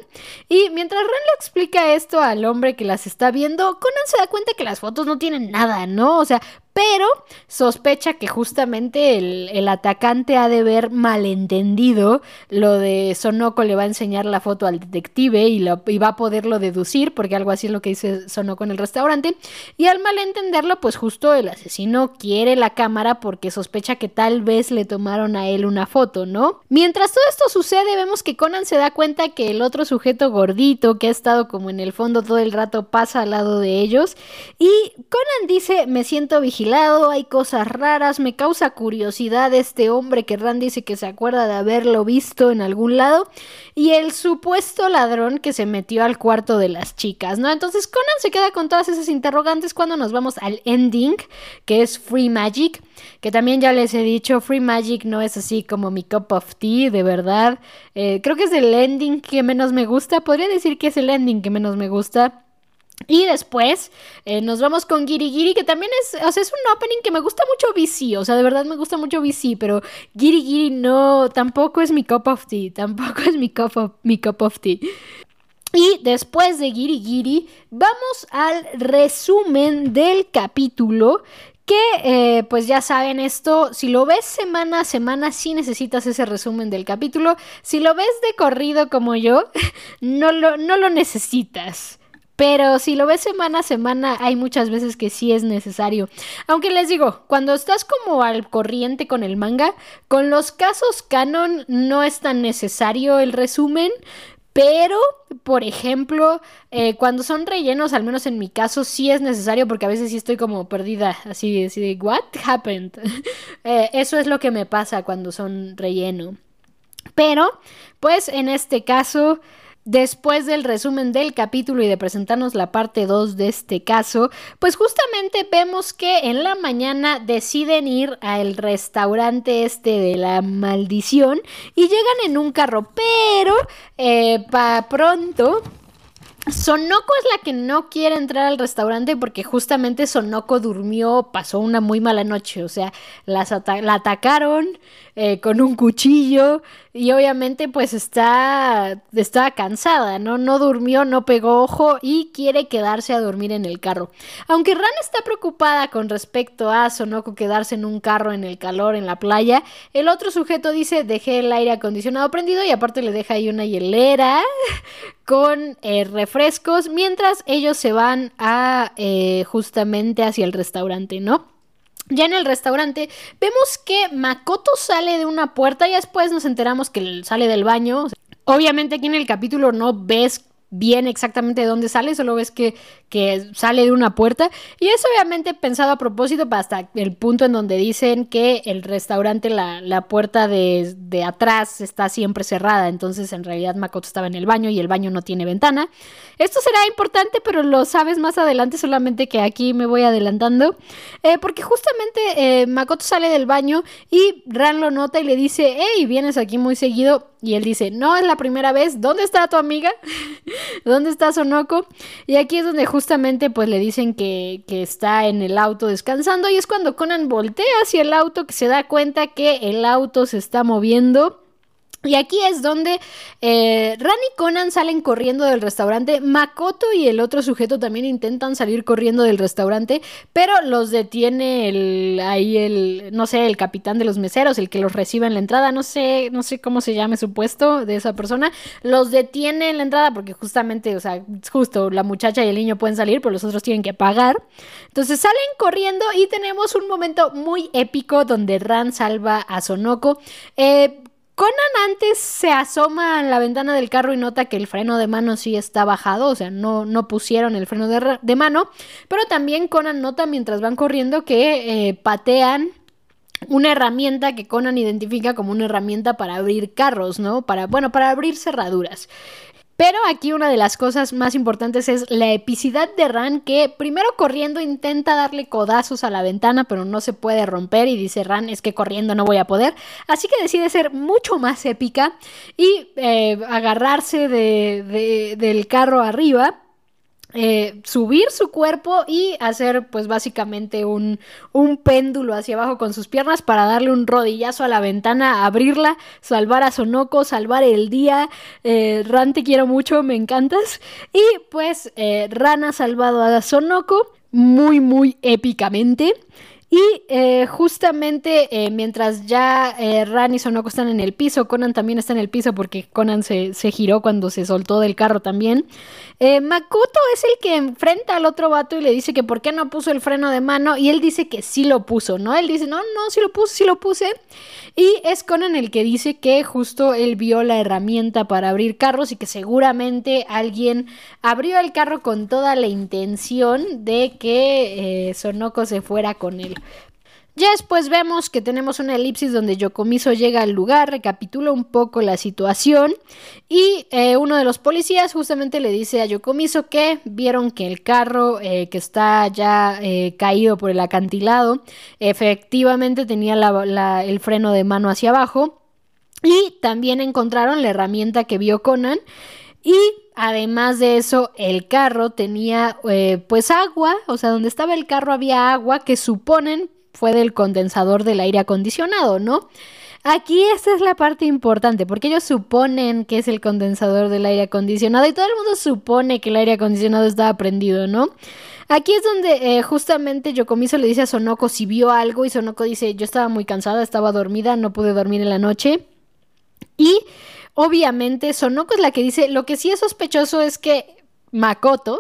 Y mientras Ren le explica esto al hombre que las está viendo, Conan se da cuenta que las fotos no tienen nada, ¿no? O sea, pero sospecha que justamente el, atacante ha de ver malentendido lo de Sonoko le va a enseñar la foto al detective y, va a poderlo deducir, porque algo así es lo que dice Sonoko en el restaurante, y al malentenderlo, pues justo el asesino quiere la cámara porque sospecha que tal vez le tomaron a él una foto, ¿no? Mientras todo esto sucede, vemos que Conan se da cuenta que el otro sujeto gordito que ha estado como en el fondo todo el rato pasa al lado de ellos, y Conan dice, me siento vigilante lado, hay cosas raras, me causa curiosidad este hombre que Rand dice que se acuerda de haberlo visto en algún lado y el supuesto ladrón que se metió al cuarto de las chicas, ¿no? Entonces Conan se queda con todas esas interrogantes cuando nos vamos al ending, que es Free Magic, que también ya les he dicho, Free Magic no es así como mi cup of tea, de verdad. Eh, creo que es el ending que menos me gusta, podría decir que es el ending que menos me gusta. Y después eh, nos vamos con Giri Giri, que también es, o sea, es un opening que me gusta mucho VC, o sea, de verdad me gusta mucho VC, pero Giri Giri no, tampoco es mi cup of tea, tampoco es mi cup of, mi cup of tea. Y después de Giri Giri, vamos al resumen del capítulo. Que eh, pues ya saben esto, si lo ves semana a semana sí necesitas ese resumen del capítulo. Si lo ves de corrido como yo, no lo, no lo necesitas. Pero si lo ves semana a semana, hay muchas veces que sí es necesario. Aunque les digo, cuando estás como al corriente con el manga, con los casos canon no es tan necesario el resumen. Pero, por ejemplo, eh, cuando son rellenos, al menos en mi caso, sí es necesario porque a veces sí estoy como perdida, así, así de, ¿what happened? Eh, eso es lo que me pasa cuando son relleno. Pero, pues en este caso, después del resumen del capítulo y de presentarnos la parte 2 de este caso, pues justamente vemos que en la mañana deciden ir al restaurante este de la maldición y llegan en un carro, pero eh, para pronto Sonoko es la que no quiere entrar al restaurante porque justamente Sonoko durmió, pasó una muy mala noche, o sea, la atacaron eh, con un cuchillo y obviamente pues está, está cansada, ¿no? No durmió, no pegó ojo y quiere quedarse a dormir en el carro. Aunque Ran está preocupada con respecto a Sonoko quedarse en un carro en el calor en la playa, el otro sujeto dice dejé el aire acondicionado prendido y aparte le deja ahí una hielera con eh, refrescos mientras ellos se van a eh, justamente hacia el restaurante, ¿no? Ya en el restaurante vemos que Makoto sale de una puerta y después nos enteramos que sale del baño. Obviamente aquí en el capítulo no ves bien exactamente de dónde sale, solo ves que, que, sale de una puerta. Y es obviamente pensado a propósito para hasta el punto en donde dicen que el restaurante, la, la puerta de, de, atrás está siempre cerrada. Entonces en realidad Makoto estaba en el baño y el baño no tiene ventana. Esto será importante, pero lo sabes más adelante, solamente que aquí me voy adelantando. Eh, porque justamente eh, Makoto sale del baño y Ran lo nota y le dice, hey, vienes aquí muy seguido. Y él dice, no es la primera vez, ¿dónde está tu amiga? ¿Dónde está Sonoko? Y aquí es donde justamente pues le dicen que, que está en el auto descansando y es cuando Conan voltea hacia el auto que se da cuenta que el auto se está moviendo y aquí es donde eh, Ran y Conan salen corriendo del restaurante. Makoto y el otro sujeto también intentan salir corriendo del restaurante, pero los detiene el, ahí el, no sé, el capitán de los meseros, el que los recibe en la entrada. No sé, no sé cómo se llame su puesto de esa persona. Los detiene en la entrada porque justamente, o sea, justo la muchacha y el niño pueden salir, pero los otros tienen que pagar. Entonces salen corriendo y tenemos un momento muy épico donde Ran salva a Sonoko. Eh, Conan antes se asoma a la ventana del carro y nota que el freno de mano sí está bajado, o sea, no, no pusieron el freno de, mano, pero también Conan nota mientras van corriendo que eh, patean una herramienta que Conan identifica como una herramienta para abrir carros, ¿no? Para, bueno, para abrir cerraduras. Pero aquí una de las cosas más importantes es la epicidad de Ran, que primero corriendo intenta darle codazos a la ventana, pero no se puede romper y dice Ran, es que corriendo no voy a poder. Así que decide ser mucho más épica y eh, agarrarse del carro arriba eh, subir su cuerpo y hacer pues básicamente un, un, péndulo hacia abajo con sus piernas para darle un rodillazo a la ventana, abrirla, salvar a Sonoko, salvar el día. Eh, Ran te quiero mucho, me encantas. Y pues eh, Ran ha salvado a Sonoko muy muy épicamente. Y eh, justamente eh, mientras ya eh, Ran y Sonoko están en el piso, Conan también está en el piso porque Conan se, se giró cuando se soltó del carro también. Eh, Makoto es el que enfrenta al otro vato y le dice que por qué no puso el freno de mano y él dice que sí lo puso, ¿no? Él dice, no, no, sí lo puse, sí lo puse. Y es Conan el que dice que justo él vio la herramienta para abrir carros y que seguramente alguien abrió el carro con toda la intención de que Sonoko se fuera con él. Ya después vemos que tenemos una elipsis donde Yokomiso llega al lugar, recapitula un poco la situación y eh, uno de los policías justamente le dice a Yokomiso que vieron que el carro eh, que está ya eh, caído por el acantilado efectivamente tenía el freno de mano hacia abajo y también encontraron la herramienta que vio Conan y además de eso, el carro tenía pues agua, o sea, donde estaba el carro había agua que suponen fue del condensador del aire acondicionado, ¿no? Aquí esta es la parte importante, porque ellos suponen que es el condensador del aire acondicionado y todo el mundo supone que el aire acondicionado estaba prendido, ¿no? Aquí es donde eh, justamente Yokomiso le dice a Sonoko si vio algo y Sonoko dice yo estaba muy cansada, estaba dormida, no pude dormir en la noche. Y obviamente Sonoko es la que dice lo que sí es sospechoso es que Makoto,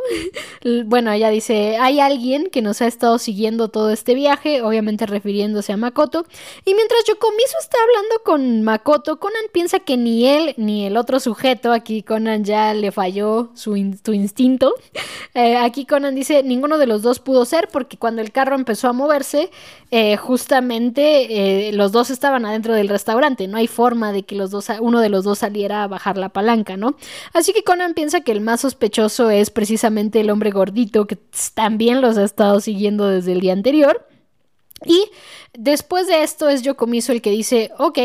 bueno, ella dice, hay alguien que nos ha estado siguiendo todo este viaje, obviamente refiriéndose a Makoto, y mientras Yokomizu está hablando con Makoto, Conan piensa que ni él ni el otro sujeto, aquí Conan ya le falló su, instinto, eh, aquí Conan dice, ninguno de los dos pudo ser porque cuando el carro empezó a moverse, eh, justamente eh, los dos estaban adentro del restaurante, no hay forma de que los dos, uno de los dos saliera a bajar la palanca, ¿no? Así que Conan piensa que el más sospechoso es precisamente el hombre gordito que también los ha estado siguiendo desde el día anterior. Y después de esto es Yokomiso el que dice, ok,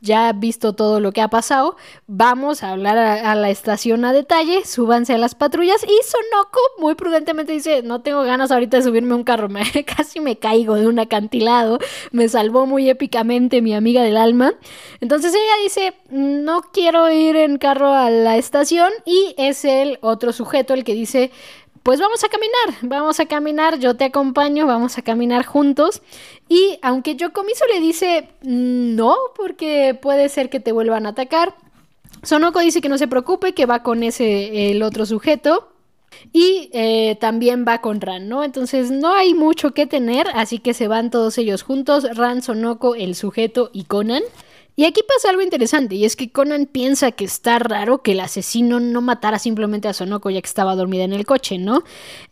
ya visto todo lo que ha pasado, vamos a hablar a, la estación a detalle, súbanse a las patrullas y Sonoko muy prudentemente dice, no tengo ganas ahorita de subirme a un carro, me, casi me caigo de un acantilado, me salvó muy épicamente mi amiga del alma. Entonces ella dice, no quiero ir en carro a la estación y es el otro sujeto el que dice, pues vamos a caminar, vamos a caminar, yo te acompaño, vamos a caminar juntos. Y aunque Yokomiso le dice no, porque puede ser que te vuelvan a atacar, Sonoko dice que no se preocupe, que va con ese, el otro sujeto. Y eh, también va con Ran, ¿no? Entonces no hay mucho que tener, así que se van todos ellos juntos, Ran, Sonoko, el sujeto y Conan. Y aquí pasa algo interesante, y es que Conan piensa que está raro que el asesino no matara simplemente a Sonoko ya que estaba dormida en el coche, ¿no?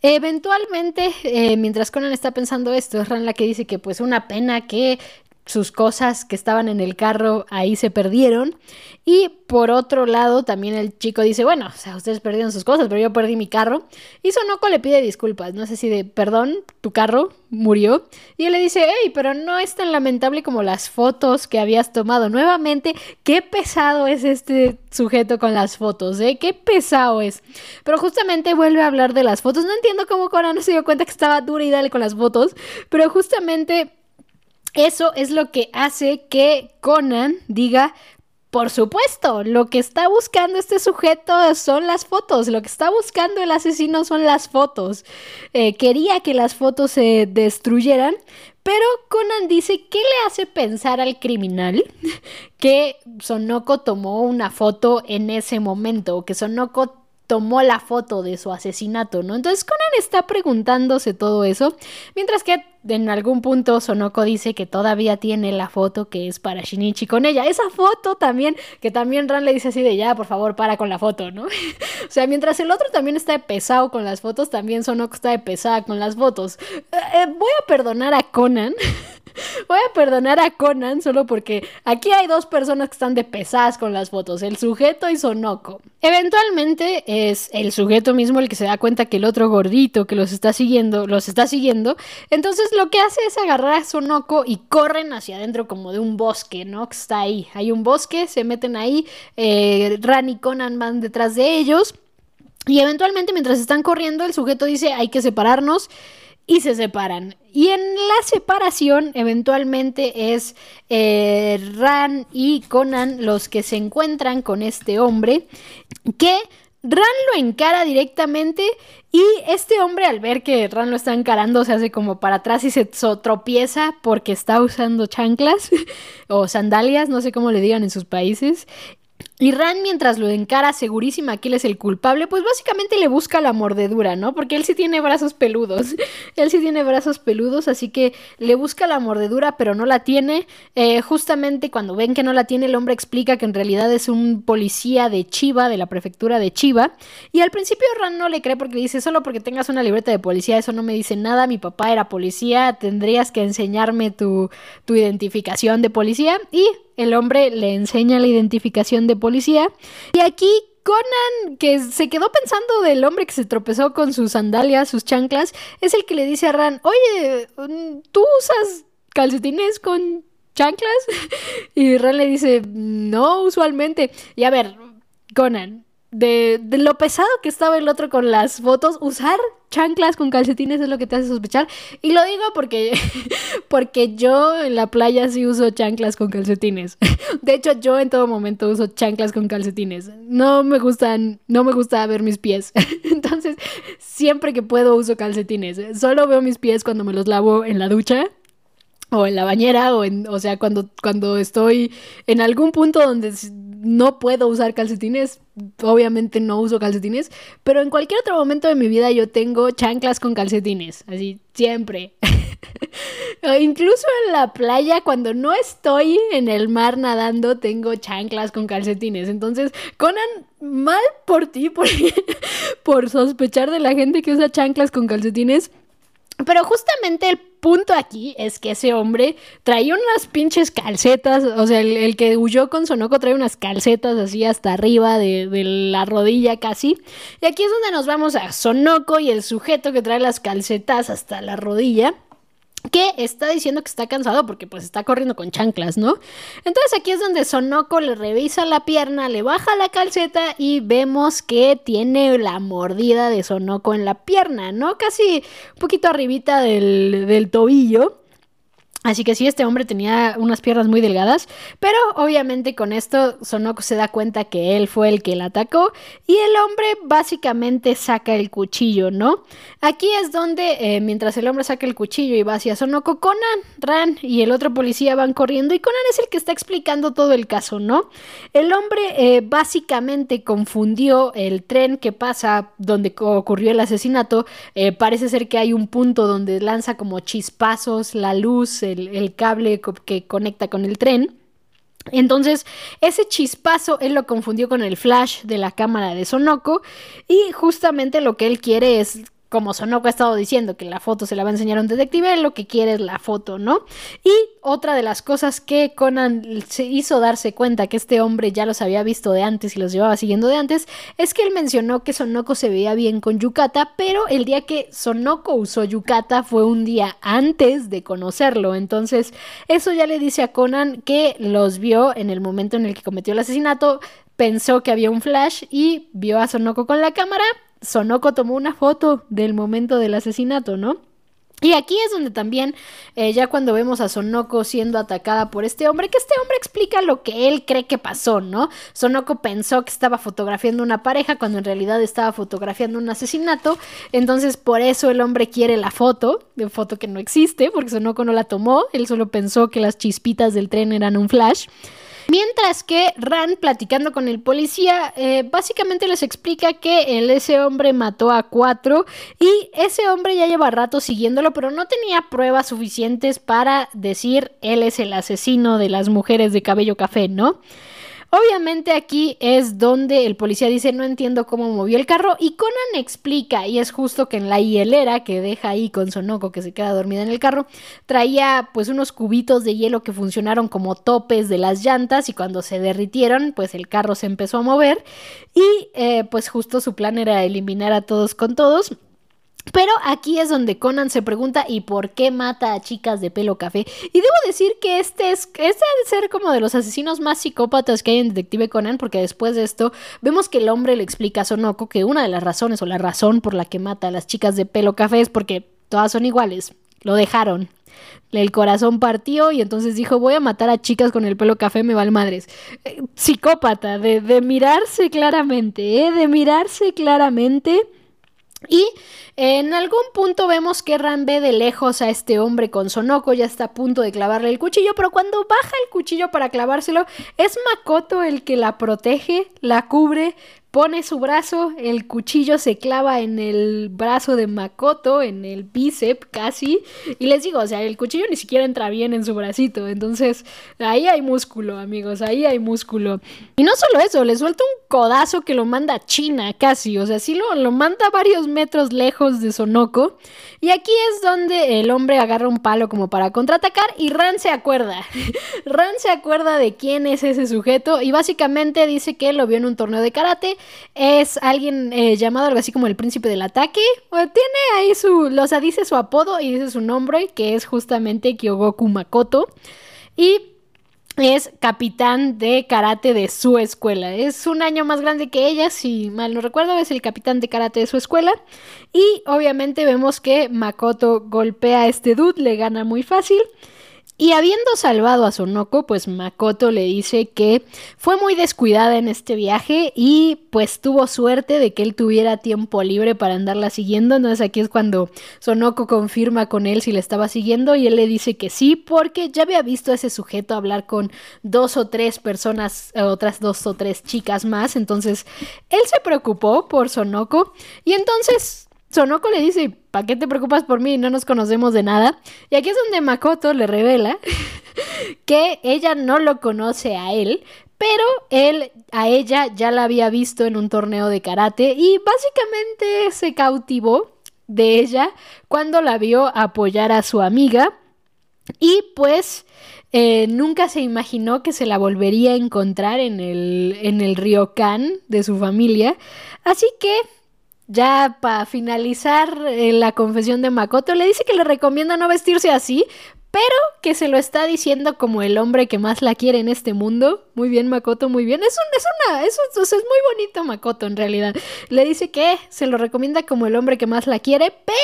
Eventualmente, eh, mientras Conan está pensando esto, es Ran la que dice que pues una pena que sus cosas que estaban en el carro ahí se perdieron. Y por otro lado, también el chico dice, bueno, o sea, ustedes perdieron sus cosas, pero yo perdí mi carro. Y Sonoko le pide disculpas, no sé si de, perdón, tu carro murió. Y él le dice, hey, pero no es tan lamentable como las fotos que habías tomado. Nuevamente, qué pesado es este sujeto con las fotos, ¿eh? Qué pesado es. Pero justamente vuelve a hablar de las fotos. No entiendo cómo Conan no se dio cuenta que estaba dura y dale con las fotos, pero justamente eso es lo que hace que Conan diga, por supuesto, lo que está buscando este sujeto son las fotos, lo que está buscando el asesino son las fotos. Eh, quería que las fotos se destruyeran, pero Conan dice, ¿qué le hace pensar al criminal que Sonoko tomó una foto en ese momento, que Sonoko tomó la foto de su asesinato, ¿no? Entonces Conan está preguntándose todo eso, mientras que en algún punto Sonoko dice que todavía tiene la foto que es para Shinichi con ella. Esa foto también, que también Ran le dice así de ya, por favor, para con la foto, ¿no? o sea, mientras el otro también está de pesado con las fotos, también Sonoko está de pesada con las fotos. Eh, eh, voy a perdonar a Conan. Voy a perdonar a Conan solo porque aquí hay dos personas que están de pesadas con las fotos, el sujeto y Sonoko. Eventualmente es el sujeto mismo el que se da cuenta que el otro gordito que los está siguiendo, los está siguiendo. Entonces lo que hace es agarrar a Sonoko y corren hacia adentro como de un bosque, ¿no? Que está ahí. Hay un bosque, se meten ahí, eh, Ran y Conan van detrás de ellos. Y eventualmente mientras están corriendo el sujeto dice hay que separarnos y se separan. Y en la separación eventualmente es eh, Ran y Conan los que se encuentran con este hombre que Ran lo encara directamente y este hombre al ver que Ran lo está encarando se hace como para atrás y se tropieza porque está usando chanclas o sandalias, no sé cómo le digan en sus países. Y Ran, mientras lo encara segurísima que él es el culpable, pues básicamente le busca la mordedura, ¿no? Porque él sí tiene brazos peludos. él sí tiene brazos peludos, así que le busca la mordedura, pero no la tiene. Eh, justamente cuando ven que no la tiene, el hombre explica que en realidad es un policía de Chiva, de la prefectura de Chiva. Y al principio Ran no le cree porque dice, solo porque tengas una libreta de policía, eso no me dice nada. Mi papá era policía, tendrías que enseñarme tu, tu identificación de policía. Y el hombre le enseña la identificación de policía. Y aquí Conan, que se quedó pensando del hombre que se tropezó con sus sandalias, sus chanclas, es el que le dice a Ran, oye, ¿tú usas calcetines con chanclas? Y Ran le dice, no, usualmente. Y a ver, Conan, de, lo pesado que estaba el otro con las fotos, usar chanclas con calcetines es lo que te hace sospechar. Y lo digo porque, porque yo en la playa sí uso chanclas con calcetines. De hecho, yo en todo momento uso chanclas con calcetines. No me gustan, no me gusta ver mis pies. Entonces, siempre que puedo uso calcetines. Solo veo mis pies cuando me los lavo en la ducha o en la bañera o en o sea cuando cuando estoy en algún punto donde no puedo usar calcetines, obviamente no uso calcetines, pero en cualquier otro momento de mi vida yo tengo chanclas con calcetines, así siempre. Incluso en la playa, cuando no estoy en el mar nadando, tengo chanclas con calcetines. Entonces, Conan, mal por ti, por, por sospechar de la gente que usa chanclas con calcetines. Pero justamente el punto aquí es que ese hombre traía unas pinches calcetas, o sea, el, que huyó con Sonoco trae unas calcetas así hasta arriba de, de, la rodilla casi. Y aquí es donde nos vamos a Sonoco y el sujeto que trae las calcetas hasta la rodilla que está diciendo que está cansado porque pues está corriendo con chanclas, ¿no? Entonces aquí es donde Sonoko le revisa la pierna, le baja la calceta y vemos que tiene la mordida de Sonoko en la pierna, ¿no? Casi un poquito arribita del, del tobillo. Así que sí, este hombre tenía unas piernas muy delgadas, pero obviamente con esto Sonoko se da cuenta que él fue el que la atacó y el hombre básicamente saca el cuchillo, ¿no? Aquí es donde, eh, mientras el hombre saca el cuchillo y va hacia Sonoko, Conan, Ran y el otro policía van corriendo y Conan es el que está explicando todo el caso, ¿no? El hombre eh, básicamente confundió el tren que pasa donde ocurrió el asesinato, eh, parece ser que hay un punto donde lanza como chispazos la luz, cable que conecta con el tren. Entonces, ese chispazo él lo confundió con el flash de la cámara de Sonoko y justamente lo que él quiere es como Sonoko ha estado diciendo que la foto se la va a enseñar a un detective, lo que quiere es la foto, ¿no? Y otra de las cosas que Conan se hizo darse cuenta que este hombre ya los había visto de antes y los llevaba siguiendo de antes, es que él mencionó que Sonoko se veía bien con Yukata, pero el día que Sonoko usó Yukata fue un día antes de conocerlo. Entonces, eso ya le dice a Conan que los vio en el momento en el que cometió el asesinato, pensó que había un flash y vio a Sonoko con la cámara, Sonoko tomó una foto del momento del asesinato, ¿no? Y aquí es donde también, eh, ya cuando vemos a Sonoko siendo atacada por este hombre, que este hombre explica lo que él cree que pasó, ¿no? Sonoko pensó que estaba fotografiando una pareja cuando en realidad estaba fotografiando un asesinato, entonces por eso el hombre quiere la foto, de foto que no existe, porque Sonoko no la tomó, él solo pensó que las chispitas del tren eran un flash. Mientras que Ran, platicando con el policía, eh, básicamente les explica que ese hombre mató a cuatro y ese hombre ya lleva rato siguiéndolo, pero no tenía pruebas suficientes para decir él es el asesino de las mujeres de cabello café, ¿no? Obviamente aquí es donde el policía dice no entiendo cómo movió el carro y Conan explica y es justo que en la hielera que deja ahí con Sonoco que se queda dormida en el carro traía pues unos cubitos de hielo que funcionaron como topes de las llantas y cuando se derritieron pues el carro se empezó a mover y eh, pues justo su plan era eliminar a todos con todos pero aquí es donde Conan se pregunta ¿y por qué mata a chicas de pelo café? Y debo decir que este es este de ser como de los asesinos más psicópatas que hay en Detective Conan, porque después de esto vemos que el hombre le explica a Sonoko que una de las razones o la razón por la que mata a las chicas de pelo café es porque todas son iguales. Lo dejaron. El corazón partió y entonces dijo, voy a matar a chicas con el pelo café, me vale madres. Eh, psicópata, de, de mirarse claramente, ¿eh? De mirarse claramente y en algún punto vemos que Ran ve de lejos a este hombre con Sonoko, ya está a punto de clavarle el cuchillo, pero cuando baja el cuchillo para clavárselo, es Makoto el que la protege, la cubre, pone su brazo, el cuchillo se clava en el brazo de Makoto, en el bíceps casi, y les digo, o sea, el cuchillo ni siquiera entra bien en su bracito, entonces ahí hay músculo, amigos, ahí hay músculo. Y no solo eso, le suelta un codazo que lo manda a China casi, o sea, sí lo, lo manda varios metros lejos de Sonoko, y aquí es donde el hombre agarra un palo como para contraatacar y Ran se acuerda, Ran se acuerda de quién es ese sujeto y básicamente dice que lo vio en un torneo de karate, es alguien eh, llamado algo así como el príncipe del ataque. tiene ahí su, dice su apodo y dice su nombre, que es justamente Kyogoku Makoto. Y es capitán de karate de su escuela. Es un año más grande que ella, si mal no recuerdo, es el capitán de karate de su escuela. Y obviamente vemos que Makoto golpea a este dude, le gana muy fácil. Y habiendo salvado a Sonoko, pues Makoto le dice que fue muy descuidada en este viaje y pues tuvo suerte de que él tuviera tiempo libre para andarla siguiendo. Entonces aquí es cuando Sonoko confirma con él si le estaba siguiendo y él le dice que sí porque ya había visto a ese sujeto hablar con dos o tres personas, eh, otras dos o tres chicas más. Entonces él se preocupó por Sonoko y entonces Sonoko le dice, ¿para qué te preocupas por mí? No nos conocemos de nada. Y aquí es donde Makoto le revela que ella no lo conoce a él, pero él a ella ya la había visto en un torneo de karate y básicamente se cautivó de ella cuando la vio apoyar a su amiga y pues eh, nunca se imaginó que se la volvería a encontrar en el, en el de su familia. Así que ya para finalizar eh, la confesión de Makoto, le dice que le recomienda no vestirse así, pero que se lo está diciendo como el hombre que más la quiere en este mundo. Muy bien, Makoto, muy bien. Es, un, es una, eso, es muy bonito, Makoto, en realidad. Le dice que se lo recomienda como el hombre que más la quiere, pero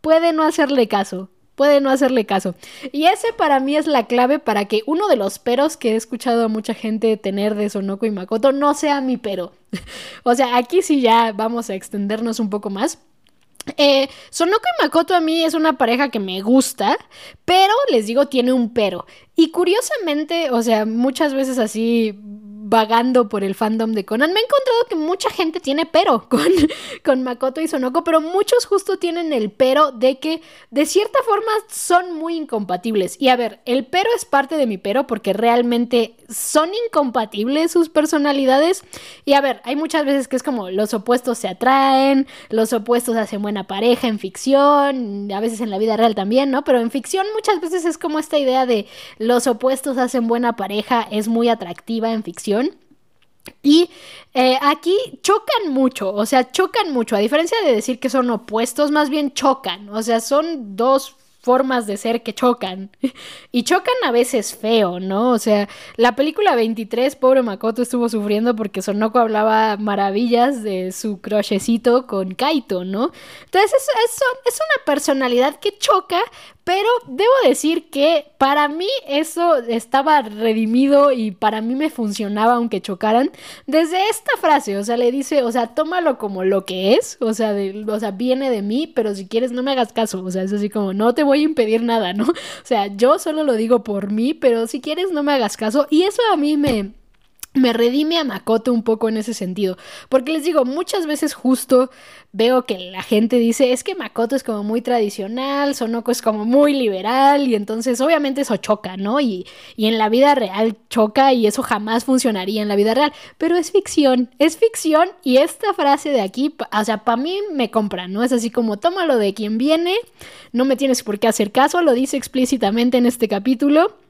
puede no hacerle caso puede no hacerle caso. Y ese para mí es la clave para que uno de los peros que he escuchado a mucha gente tener de Sonoko y Makoto no sea mi pero. o sea, aquí sí ya vamos a extendernos un poco más. Eh, Sonoko y Makoto a mí es una pareja que me gusta, pero les digo, tiene un pero. Y curiosamente, o sea, muchas veces así vagando por el fandom de Conan, me he encontrado que mucha gente tiene pero con, con Makoto y Sonoko, pero muchos justo tienen el pero de que de cierta forma son muy incompatibles. Y a ver, el pero es parte de mi pero porque realmente son incompatibles sus personalidades. Y a ver, hay muchas veces que es como los opuestos se atraen, los opuestos hacen buena pareja en ficción, a veces en la vida real también, ¿no? Pero en ficción muchas veces es como esta idea de los opuestos hacen buena pareja, es muy atractiva en ficción. Y eh, aquí chocan mucho, o sea, chocan mucho, a diferencia de decir que son opuestos, más bien chocan, o sea, son dos formas de ser que chocan. y chocan a veces feo, ¿no? O sea, la película 23, pobre Makoto estuvo sufriendo porque Sonoko hablaba maravillas de su crushecito con Kaito, ¿no? Entonces es, es una personalidad que choca, pero debo decir que para mí eso estaba redimido y para mí me funcionaba aunque chocaran desde esta frase, o sea, le dice, o sea, tómalo como lo que es, o sea, o sea, viene de mí, pero si quieres no me hagas caso, o sea, es así como, no te voy a impedir nada, ¿no? O sea, yo solo lo digo por mí, pero si quieres no me hagas caso y eso a mí me me redime a Makoto un poco en ese sentido. Porque les digo, muchas veces justo veo que la gente dice, es que Makoto es como muy tradicional, Sonoko es como muy liberal, y entonces obviamente eso choca, ¿no? Y, y en la vida real choca y eso jamás funcionaría en la vida real. Pero es ficción, es ficción y esta frase de aquí, o sea, para mí me compra, ¿no? Es así como, tómalo de quien viene, no me tienes por qué hacer caso, lo dice explícitamente en este capítulo.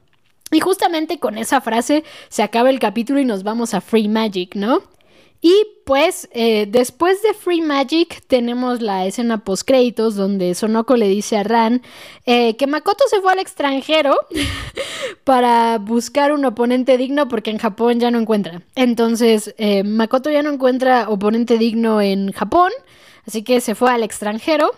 Y justamente con esa frase se acaba el capítulo y nos vamos a Free Magic, ¿no? Y pues eh, después de Free Magic tenemos la escena post créditos donde Sonoko le dice a Ran eh, que Makoto se fue al extranjero para buscar un oponente digno porque en Japón ya no encuentra. Entonces eh, Makoto ya no encuentra oponente digno en Japón, así que se fue al extranjero.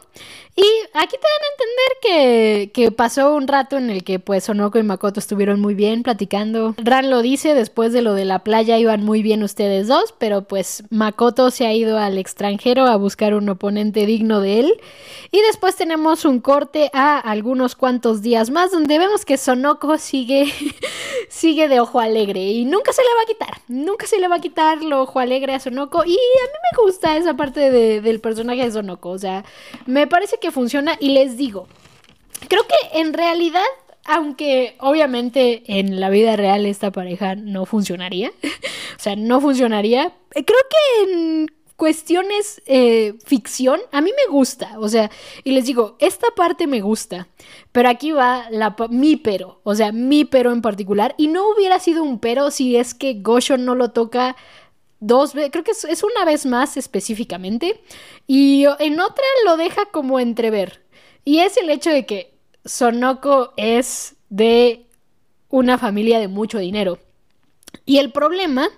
Y aquí te dan a entender que, que, pasó un rato en el que pues Sonoko y Makoto estuvieron muy bien platicando. Ran lo dice, después de lo de la playa iban muy bien ustedes dos, pero pues Makoto se ha ido al extranjero a buscar un oponente digno de él. Y después tenemos un corte a algunos cuantos días más donde vemos que Sonoko sigue, sigue de ojo alegre y nunca se le va a quitar, nunca se le va a quitar lo ojo alegre a Sonoko y a mí me gusta esa parte del personaje de Sonoko, o sea, me parece que funciona y les digo, creo que en realidad, aunque obviamente en la vida real esta pareja no funcionaría, o sea, no funcionaría, eh, creo que en cuestiones eh, ficción, a mí me gusta, o sea, y les digo, esta parte me gusta, pero aquí va la, mi pero, o sea, mi pero en particular, y no hubiera sido un pero si es que Gosho no lo toca dos veces, creo que es, una vez más específicamente, y en otra lo deja como entrever. Y es el hecho de que Sonoko es de una familia de mucho dinero. Y el problema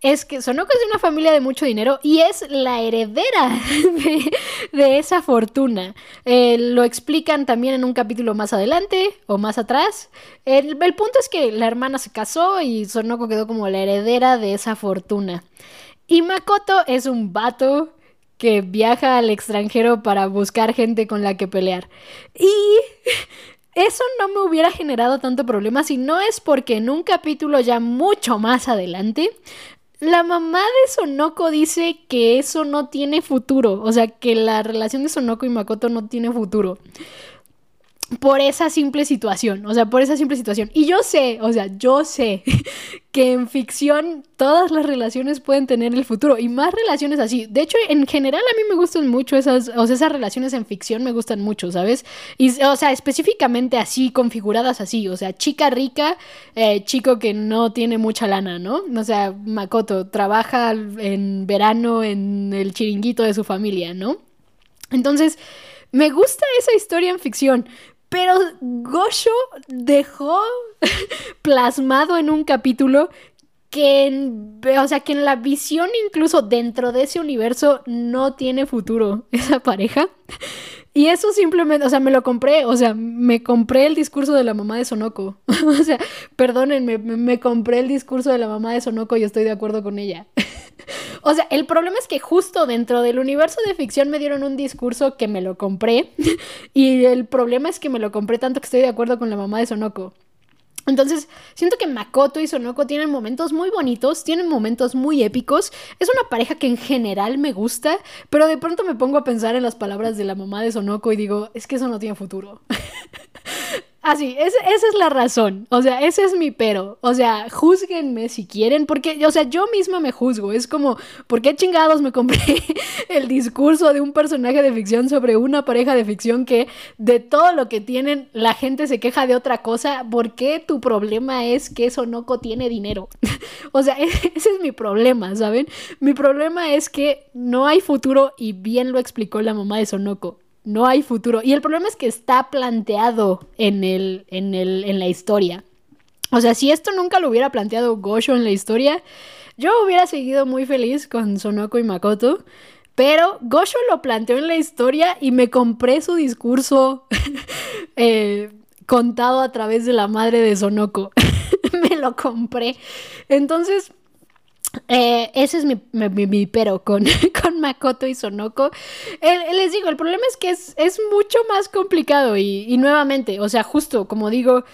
es que Sonoko es de una familia de mucho dinero y es la heredera de, esa fortuna. Eh, lo explican también en un capítulo más adelante o más atrás. El, el punto es que la hermana se casó y Sonoko quedó como la heredera de esa fortuna. Y Makoto es un vato que viaja al extranjero para buscar gente con la que pelear. Y eso no me hubiera generado tanto problema si no es porque en un capítulo ya mucho más adelante, la mamá de Sonoko dice que eso no tiene futuro, o sea, que la relación de Sonoko y Makoto no tiene futuro por esa simple situación, o sea, por esa simple situación. Y yo sé, o sea, yo sé que en ficción todas las relaciones pueden tener el futuro y más relaciones así. De hecho, en general a mí me gustan mucho esas, o sea, esas relaciones en ficción me gustan mucho, ¿sabes? Y, o sea, específicamente así, configuradas así, o sea, chica rica, eh, chico que no tiene mucha lana, ¿no? O sea, Makoto trabaja en verano en el chiringuito de su familia, ¿no? Entonces, me gusta esa historia en ficción, pero Gosho dejó plasmado en un capítulo que en, o sea, que en la visión incluso dentro de ese universo no tiene futuro esa pareja. Y eso simplemente, o sea, me lo compré, o sea, me compré el discurso de la mamá de Sonoko. o sea, perdónenme, me compré el discurso de la mamá de Sonoko y estoy de acuerdo con ella. o sea, el problema es que justo dentro del universo de ficción me dieron un discurso que me lo compré. y el problema es que me lo compré tanto que estoy de acuerdo con la mamá de Sonoko. Entonces, siento que Makoto y Sonoko tienen momentos muy bonitos, tienen momentos muy épicos. Es una pareja que en general me gusta, pero de pronto me pongo a pensar en las palabras de la mamá de Sonoko y digo, es que eso no tiene futuro. Así, esa es la razón. O sea, ese es mi pero. O sea, juzguenme si quieren, porque, o sea, yo misma me juzgo. Es como, ¿por qué chingados me compré el discurso de un personaje de ficción sobre una pareja de ficción que de todo lo que tienen la gente se queja de otra cosa? ¿Por qué tu problema es que Sonoko tiene dinero? o sea, ese es mi problema, ¿saben? Mi problema es que no hay futuro y bien lo explicó la mamá de Sonoko no hay futuro. Y el problema es que está planteado en, el, en, el, en la historia. O sea, si esto nunca lo hubiera planteado Gosho en la historia, yo hubiera seguido muy feliz con Sonoko y Makoto. Pero Gosho lo planteó en la historia y me compré su discurso eh, contado a través de la madre de Sonoko. me lo compré. Entonces, eh, ese es mi, pero con, con, Makoto y Sonoko. les digo, el problema es que es, mucho más complicado y, y, nuevamente, o sea, justo como digo,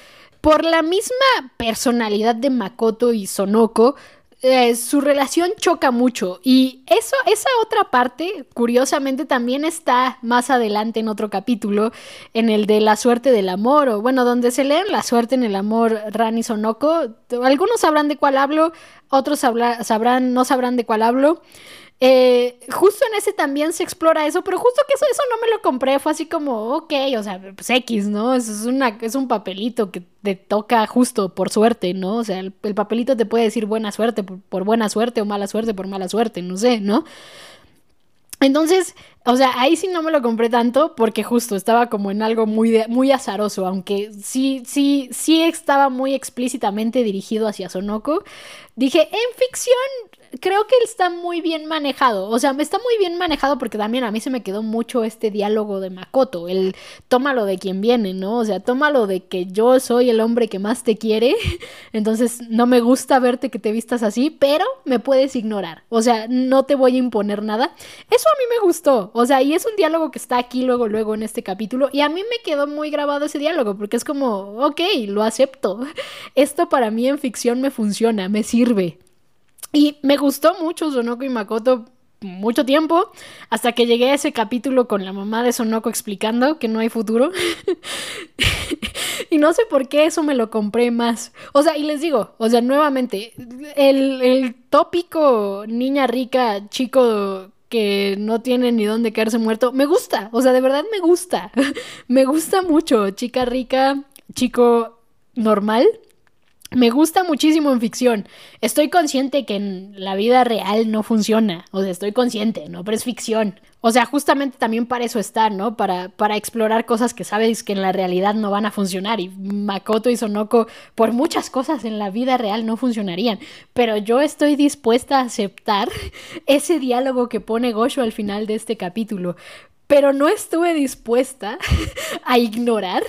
por la misma personalidad de Makoto y Sonoko, eh, su relación choca mucho y eso, esa otra parte, curiosamente, también está más adelante en otro capítulo, en el de la suerte del amor, o bueno, donde se leen la suerte en el amor Rani Sonoko. Algunos sabrán de cuál hablo, otros sabrán, no sabrán de cuál hablo. Eh, justo en ese también se explora eso, pero justo que eso, eso no me lo compré, fue así como, ok, o sea, pues X, ¿no? Es, una, es un papelito que te toca justo por suerte, ¿no? O sea, el, papelito te puede decir buena suerte por, buena suerte o mala suerte por mala suerte, no sé, ¿no? Entonces, o sea, ahí sí no me lo compré tanto porque justo estaba como en algo muy, muy azaroso, aunque sí, sí, sí estaba muy explícitamente dirigido hacia Sonoko. Dije, en ficción creo que está muy bien manejado. O sea, está muy bien manejado porque también a mí se me quedó mucho este diálogo de Makoto. El tómalo de quien viene, ¿no? O sea, tómalo de que yo soy el hombre que más te quiere. Entonces, no me gusta verte que te vistas así, pero me puedes ignorar. O sea, no te voy a imponer nada. Eso a mí me gustó. O sea, y es un diálogo que está aquí luego, luego en este capítulo. Y a mí me quedó muy grabado ese diálogo porque es como, ok, lo acepto. Esto para mí en ficción me funciona, me sirve. Y me gustó mucho Sonoko y Makoto mucho tiempo, hasta que llegué a ese capítulo con la mamá de Sonoko explicando que no hay futuro. y no sé por qué eso me lo compré más. O sea, y les digo, o sea, nuevamente, el, el tópico niña rica, chico que no tiene ni dónde quedarse muerto, me gusta, o sea, de verdad me gusta. me gusta mucho, chica rica, chico normal Me gusta muchísimo en ficción. Estoy consciente que en la vida real no funciona. O sea, estoy consciente, ¿no? Pero es ficción. O sea, justamente también para eso está, ¿no? Para, para explorar cosas que sabes que en la realidad no van a funcionar. Y Makoto y Sonoko, por muchas cosas en la vida real no funcionarían. Pero yo estoy dispuesta a aceptar ese diálogo que pone Gosho al final de este capítulo. Pero no estuve dispuesta a ignorar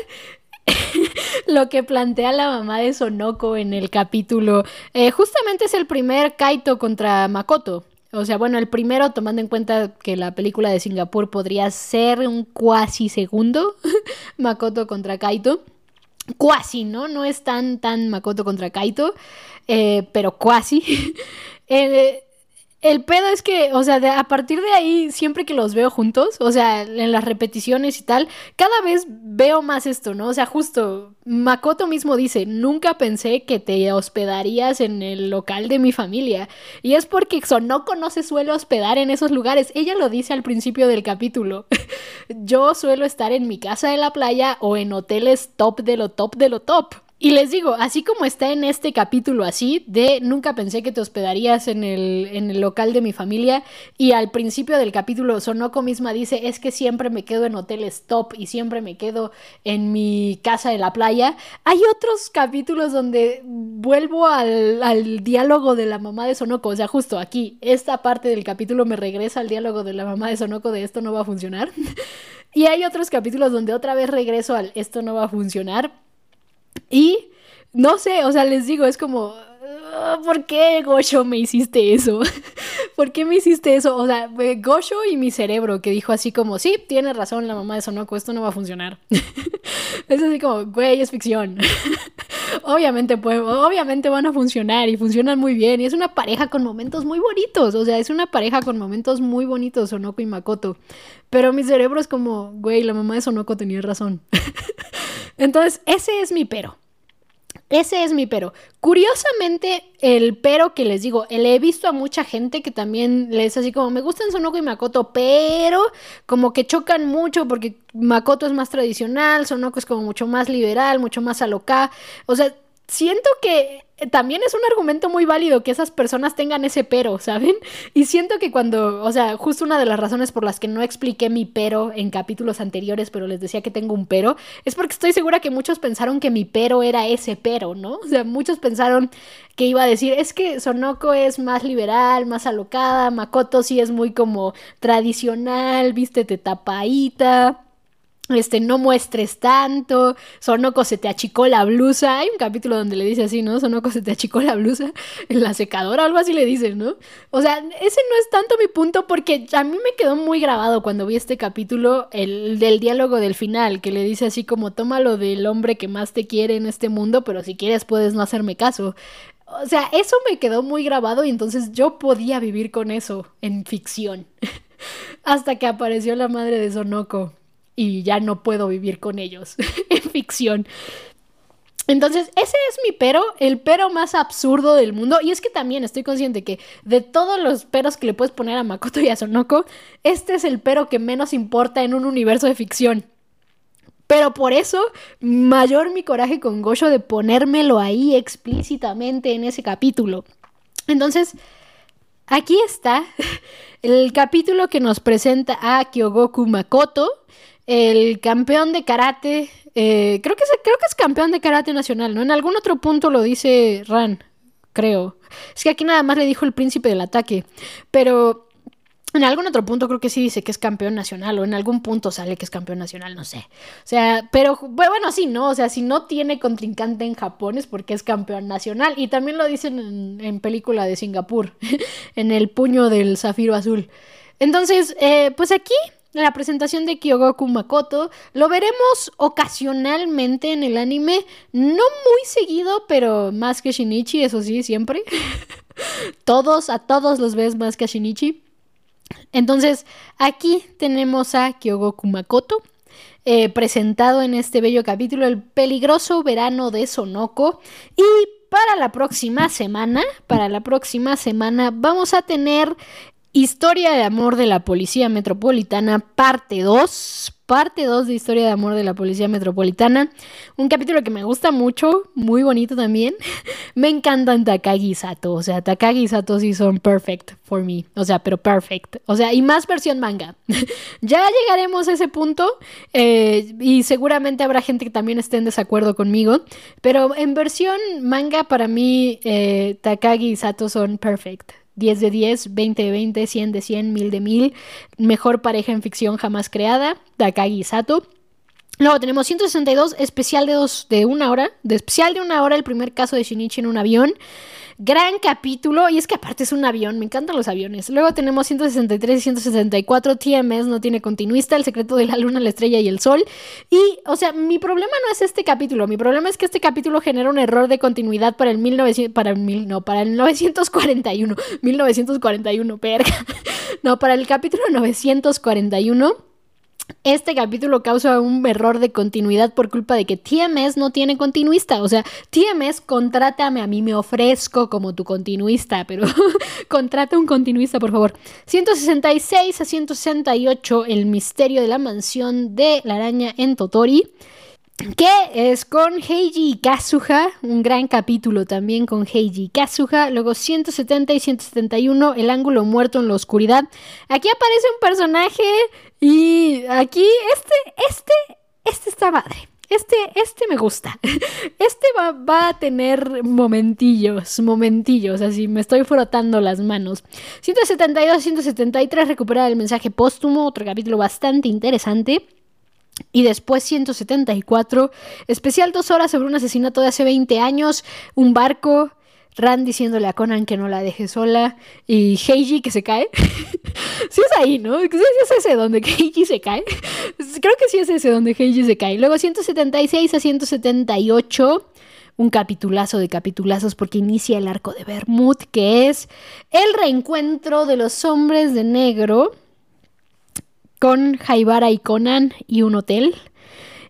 lo que plantea la mamá de Sonoko en el capítulo. Eh, justamente es el primer Kaito contra Makoto. O sea, bueno, el primero, tomando en cuenta que la película de Singapur podría ser un cuasi segundo, Makoto contra Kaito. Cuasi, ¿no? No es tan, tan Makoto contra Kaito, eh, pero cuasi. eh, el pedo es que, o sea, a partir de ahí, siempre que los veo juntos, o sea, en las repeticiones y tal, cada vez veo más esto, ¿no? O sea, justo Makoto mismo dice, nunca pensé que te hospedarías en el local de mi familia. Y es porque Sonoko no se suele hospedar en esos lugares. Ella lo dice al principio del capítulo. Yo suelo estar en mi casa de la playa o en hoteles top de lo top de lo top. Y les digo, así como está en este capítulo así, de nunca pensé que te hospedarías en el, en el local de mi familia, y al principio del capítulo Sonoko misma dice, es que siempre me quedo en hoteles top y siempre me quedo en mi casa de la playa, hay otros capítulos donde vuelvo al, al diálogo de la mamá de Sonoko, o sea, justo aquí, esta parte del capítulo me regresa al diálogo de la mamá de Sonoko de esto no va a funcionar. y hay otros capítulos donde otra vez regreso al esto no va a funcionar y no sé, o sea, les digo, es como, ah, ¿por qué Gosho me hiciste eso? ¿Por qué me hiciste eso? O sea, Gosho y mi cerebro que dijo así como, sí, tiene razón la mamá de Sonoko, esto no va a funcionar. es así como, güey, es ficción. obviamente, pues, obviamente van a funcionar y funcionan muy bien. Y es una pareja con momentos muy bonitos. O sea, es una pareja con momentos muy bonitos, Sonoko y Makoto. Pero mi cerebro es como, güey, la mamá de Sonoko tenía razón. Entonces, ese es mi pero. Ese es mi pero. Curiosamente, el pero que les digo, le he visto a mucha gente que también les así como me gustan Sonoko y Makoto, pero como que chocan mucho porque Makoto es más tradicional, Sonoko es como mucho más liberal, mucho más aloca. O sea, siento que también es un argumento muy válido que esas personas tengan ese pero, ¿saben? Y siento que cuando, o sea, justo una de las razones por las que no expliqué mi pero en capítulos anteriores, pero les decía que tengo un pero, es porque estoy segura que muchos pensaron que mi pero era ese pero, ¿no? O sea, muchos pensaron que iba a decir, es que Sonoko es más liberal, más alocada, Makoto sí es muy como tradicional, vístete tapadita este, no muestres tanto, Sonoko se te achicó la blusa, hay un capítulo donde le dice así, ¿no? Sonoko se te achicó la blusa en la secadora, algo así le dice, ¿no? O sea, ese no es tanto mi punto porque a mí me quedó muy grabado cuando vi este capítulo, el del diálogo del final, que le dice así como, tómalo del hombre que más te quiere en este mundo, pero si quieres puedes no hacerme caso. O sea, eso me quedó muy grabado y entonces yo podía vivir con eso en ficción. Hasta que apareció la madre de Sonoko y ya no puedo vivir con ellos en ficción. Entonces, ese es mi pero, el pero más absurdo del mundo. Y es que también estoy consciente que de todos los peros que le puedes poner a Makoto y a Sonoko, este es el pero que menos importa en un universo de ficción. Pero por eso, mayor mi coraje con Gosho de ponérmelo ahí explícitamente en ese capítulo. Entonces, aquí está el capítulo que nos presenta a Kyogoku Makoto el campeón de karate, eh, creo, que es, creo que es campeón de karate nacional, ¿no? En algún otro punto lo dice Ran, creo. Es que aquí nada más le dijo el príncipe del ataque, pero en algún otro punto creo que sí dice que es campeón nacional, o en algún punto sale que es campeón nacional, no sé. O sea, pero bueno, sí, ¿no? O sea, si no tiene contrincante en Japón es porque es campeón nacional. Y también lo dicen en, película de Singapur, en el puño del zafiro azul. Entonces, eh, pues aquí la presentación de Kyogoku Makoto. Lo veremos ocasionalmente en el anime, no muy seguido, pero más que Shinichi, eso sí, siempre. todos, a todos los ves más que a Shinichi. Entonces, aquí tenemos a Kyogoku Makoto. Eh, presentado en este bello capítulo, el peligroso verano de Sonoko. Y para la próxima semana, para la próxima semana, vamos a tener Historia de amor de la Policía Metropolitana, parte 2. parte 2 de Historia de Amor de la Policía Metropolitana. Un capítulo que me gusta mucho, muy bonito también. me encantan Takagi y Sato. O sea, Takagi y Sato sí son perfect for me. O sea, pero perfect. O sea, y más versión manga. ya llegaremos a ese punto. Eh, y seguramente habrá gente que también esté en desacuerdo conmigo. Pero en versión manga, para mí, eh, Takagi y Sato son perfect. 10 de 10, 20 de 20, 100 de 100, 1000 de 1000. Mejor pareja en ficción jamás creada, Takagi Sato. Luego tenemos 162, especial de, dos, de una hora. De especial de una hora, el primer caso de Shinichi en un avión. Gran capítulo, y es que aparte es un avión, me encantan los aviones. Luego tenemos 163 y 164, TMS no tiene continuista, el secreto de la luna, la estrella y el sol. Y, o sea, mi problema no es este capítulo, mi problema es que este capítulo genera un error de continuidad para el 1900, para el mil, no, para el 941, 1941, perga. No, para el capítulo 941 este capítulo causa un error de continuidad por culpa de que TMS no tiene continuista. O sea, TMS, contrátame a mí, me ofrezco como tu continuista, pero contrata un continuista, por favor. 166 a 168, El misterio de la mansión de la araña en Totori que es con Heiji y Kazuha, un gran capítulo también con Heiji y Kazuha. Luego 170 y 171, El ángulo muerto en la oscuridad. Aquí aparece un personaje y aquí este, este, este está madre. Este, este me gusta. Este va, va, a tener momentillos, momentillos, así me estoy frotando las manos. 172, 173, recuperar el mensaje póstumo, otro capítulo bastante interesante. Y después 174, especial dos horas sobre un asesinato de hace 20 años, un barco, Ran diciéndole a Conan que no la deje sola y Heiji que se cae. sí es ahí, ¿no? Sí es ese donde Heiji se cae. Creo que sí es ese donde Heiji se cae. Luego 176 a 178 un capitulazo de capitulazos porque inicia el arco de Bermud, que es el reencuentro de los hombres de negro con Jaibara y Conan y un hotel.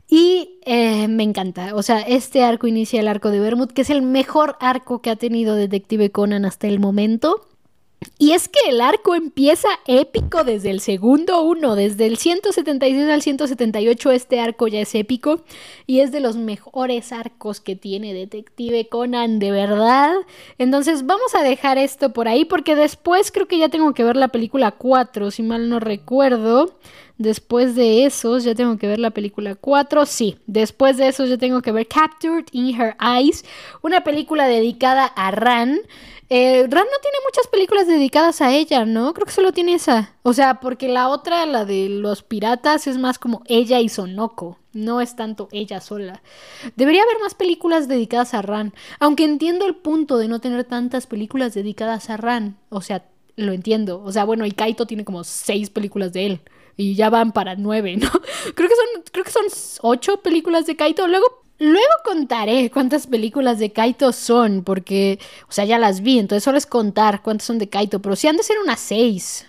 Y eh, me encanta. O sea, este arco inicia el arco de Bermud, que es el mejor arco que ha tenido Detective Conan hasta el momento. Y es que el arco empieza épico desde el segundo uno, desde el 176 al 178 este arco ya es épico y es de los mejores arcos que tiene Detective Conan, de verdad. Entonces vamos a dejar esto por ahí porque después creo que ya tengo que ver la película 4, si mal no recuerdo. Después de esos ya tengo que ver la película 4, sí. Después de esos ya tengo que ver Captured in Her Eyes, una película dedicada a Ran. Eh, Ran no tiene muchas películas dedicadas a ella, ¿no? Creo que solo tiene esa. O sea, porque la otra, la de los piratas, es más como ella y Sonoko. No es tanto ella sola. Debería haber más películas dedicadas a Ran. Aunque entiendo el punto de no tener tantas películas dedicadas a Ran. O sea, lo entiendo. O sea, bueno, y Kaito tiene como seis películas de él. Y ya van para nueve, ¿no? Creo que son, creo que son ocho películas de Kaito. Luego Luego contaré cuántas películas de Kaito son, porque, o sea, ya las vi, entonces solo es contar cuántas son de Kaito, pero sí han de ser unas seis,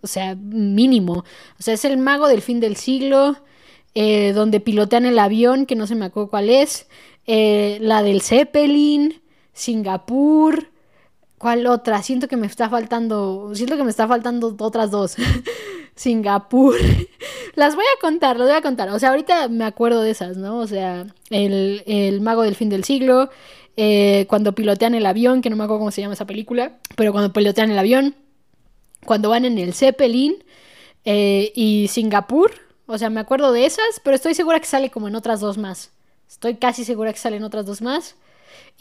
o sea, mínimo. O sea, es el mago del fin del siglo, eh, donde pilotean el avión, que no se me acuerdo cuál es, eh, la del Zeppelin, Singapur, ¿cuál otra? Siento que me está faltando, siento que me está faltando otras dos. Singapur. Las voy a contar, las voy a contar. O sea, ahorita me acuerdo de esas, ¿no? O sea, el, mago del fin del siglo, eh, cuando pilotean el avión, que no me acuerdo cómo se llama esa película, pero cuando pilotean el avión, cuando van en el Zeppelin eh, y Singapur. O sea, me acuerdo de esas, pero estoy segura que sale como en otras dos más. Estoy casi segura que salen otras dos más.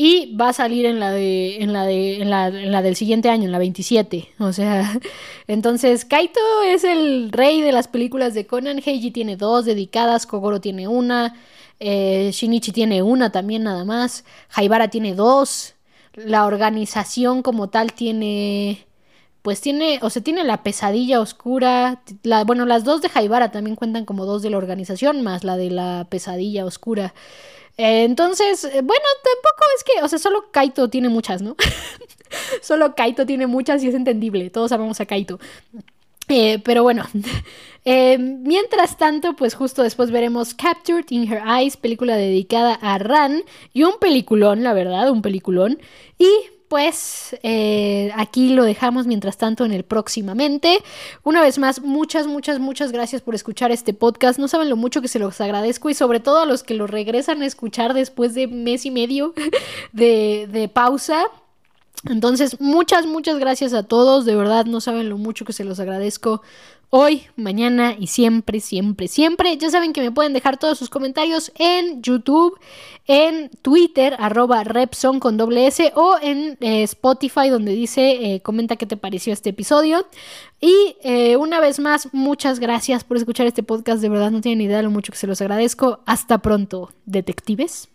Y va a salir en la de. en la de. en la, en la del siguiente año, en la 27. O sea. Entonces, Kaito es el rey de las películas de Conan. Heiji tiene dos dedicadas. Kogoro tiene una. Eh, Shinichi tiene una también, nada más. Haibara tiene dos. La organización como tal tiene. Pues tiene, o sea, tiene la pesadilla oscura. La, bueno, las dos de Haibara también cuentan como dos de la organización, más la de la pesadilla oscura. Eh, entonces, eh, bueno, tampoco es que, o sea, solo Kaito tiene muchas, ¿no? solo Kaito tiene muchas y es entendible, todos amamos a Kaito. Eh, pero bueno, mientras tanto, pues justo después veremos Captured in Her Eyes, película dedicada a Ran, y un peliculón, la verdad, un peliculón. Y pues eh, aquí lo dejamos mientras tanto en el próximamente. Una vez más, muchas, muchas, muchas gracias por escuchar este podcast. No saben lo mucho que se los agradezco y sobre todo a los que lo regresan a escuchar después de mes y medio de, de pausa. Entonces, muchas, muchas gracias a todos. De verdad, no saben lo mucho que se los agradezco hoy, mañana y siempre, siempre, siempre. Ya saben que me pueden dejar todos sus comentarios en YouTube, en Twitter, arroba Repson con doble S, o en eh, Spotify, donde dice eh, comenta qué te pareció este episodio. Y eh, una vez más, muchas gracias por escuchar este podcast. De verdad, no tienen idea de lo mucho que se los agradezco. Hasta pronto, detectives.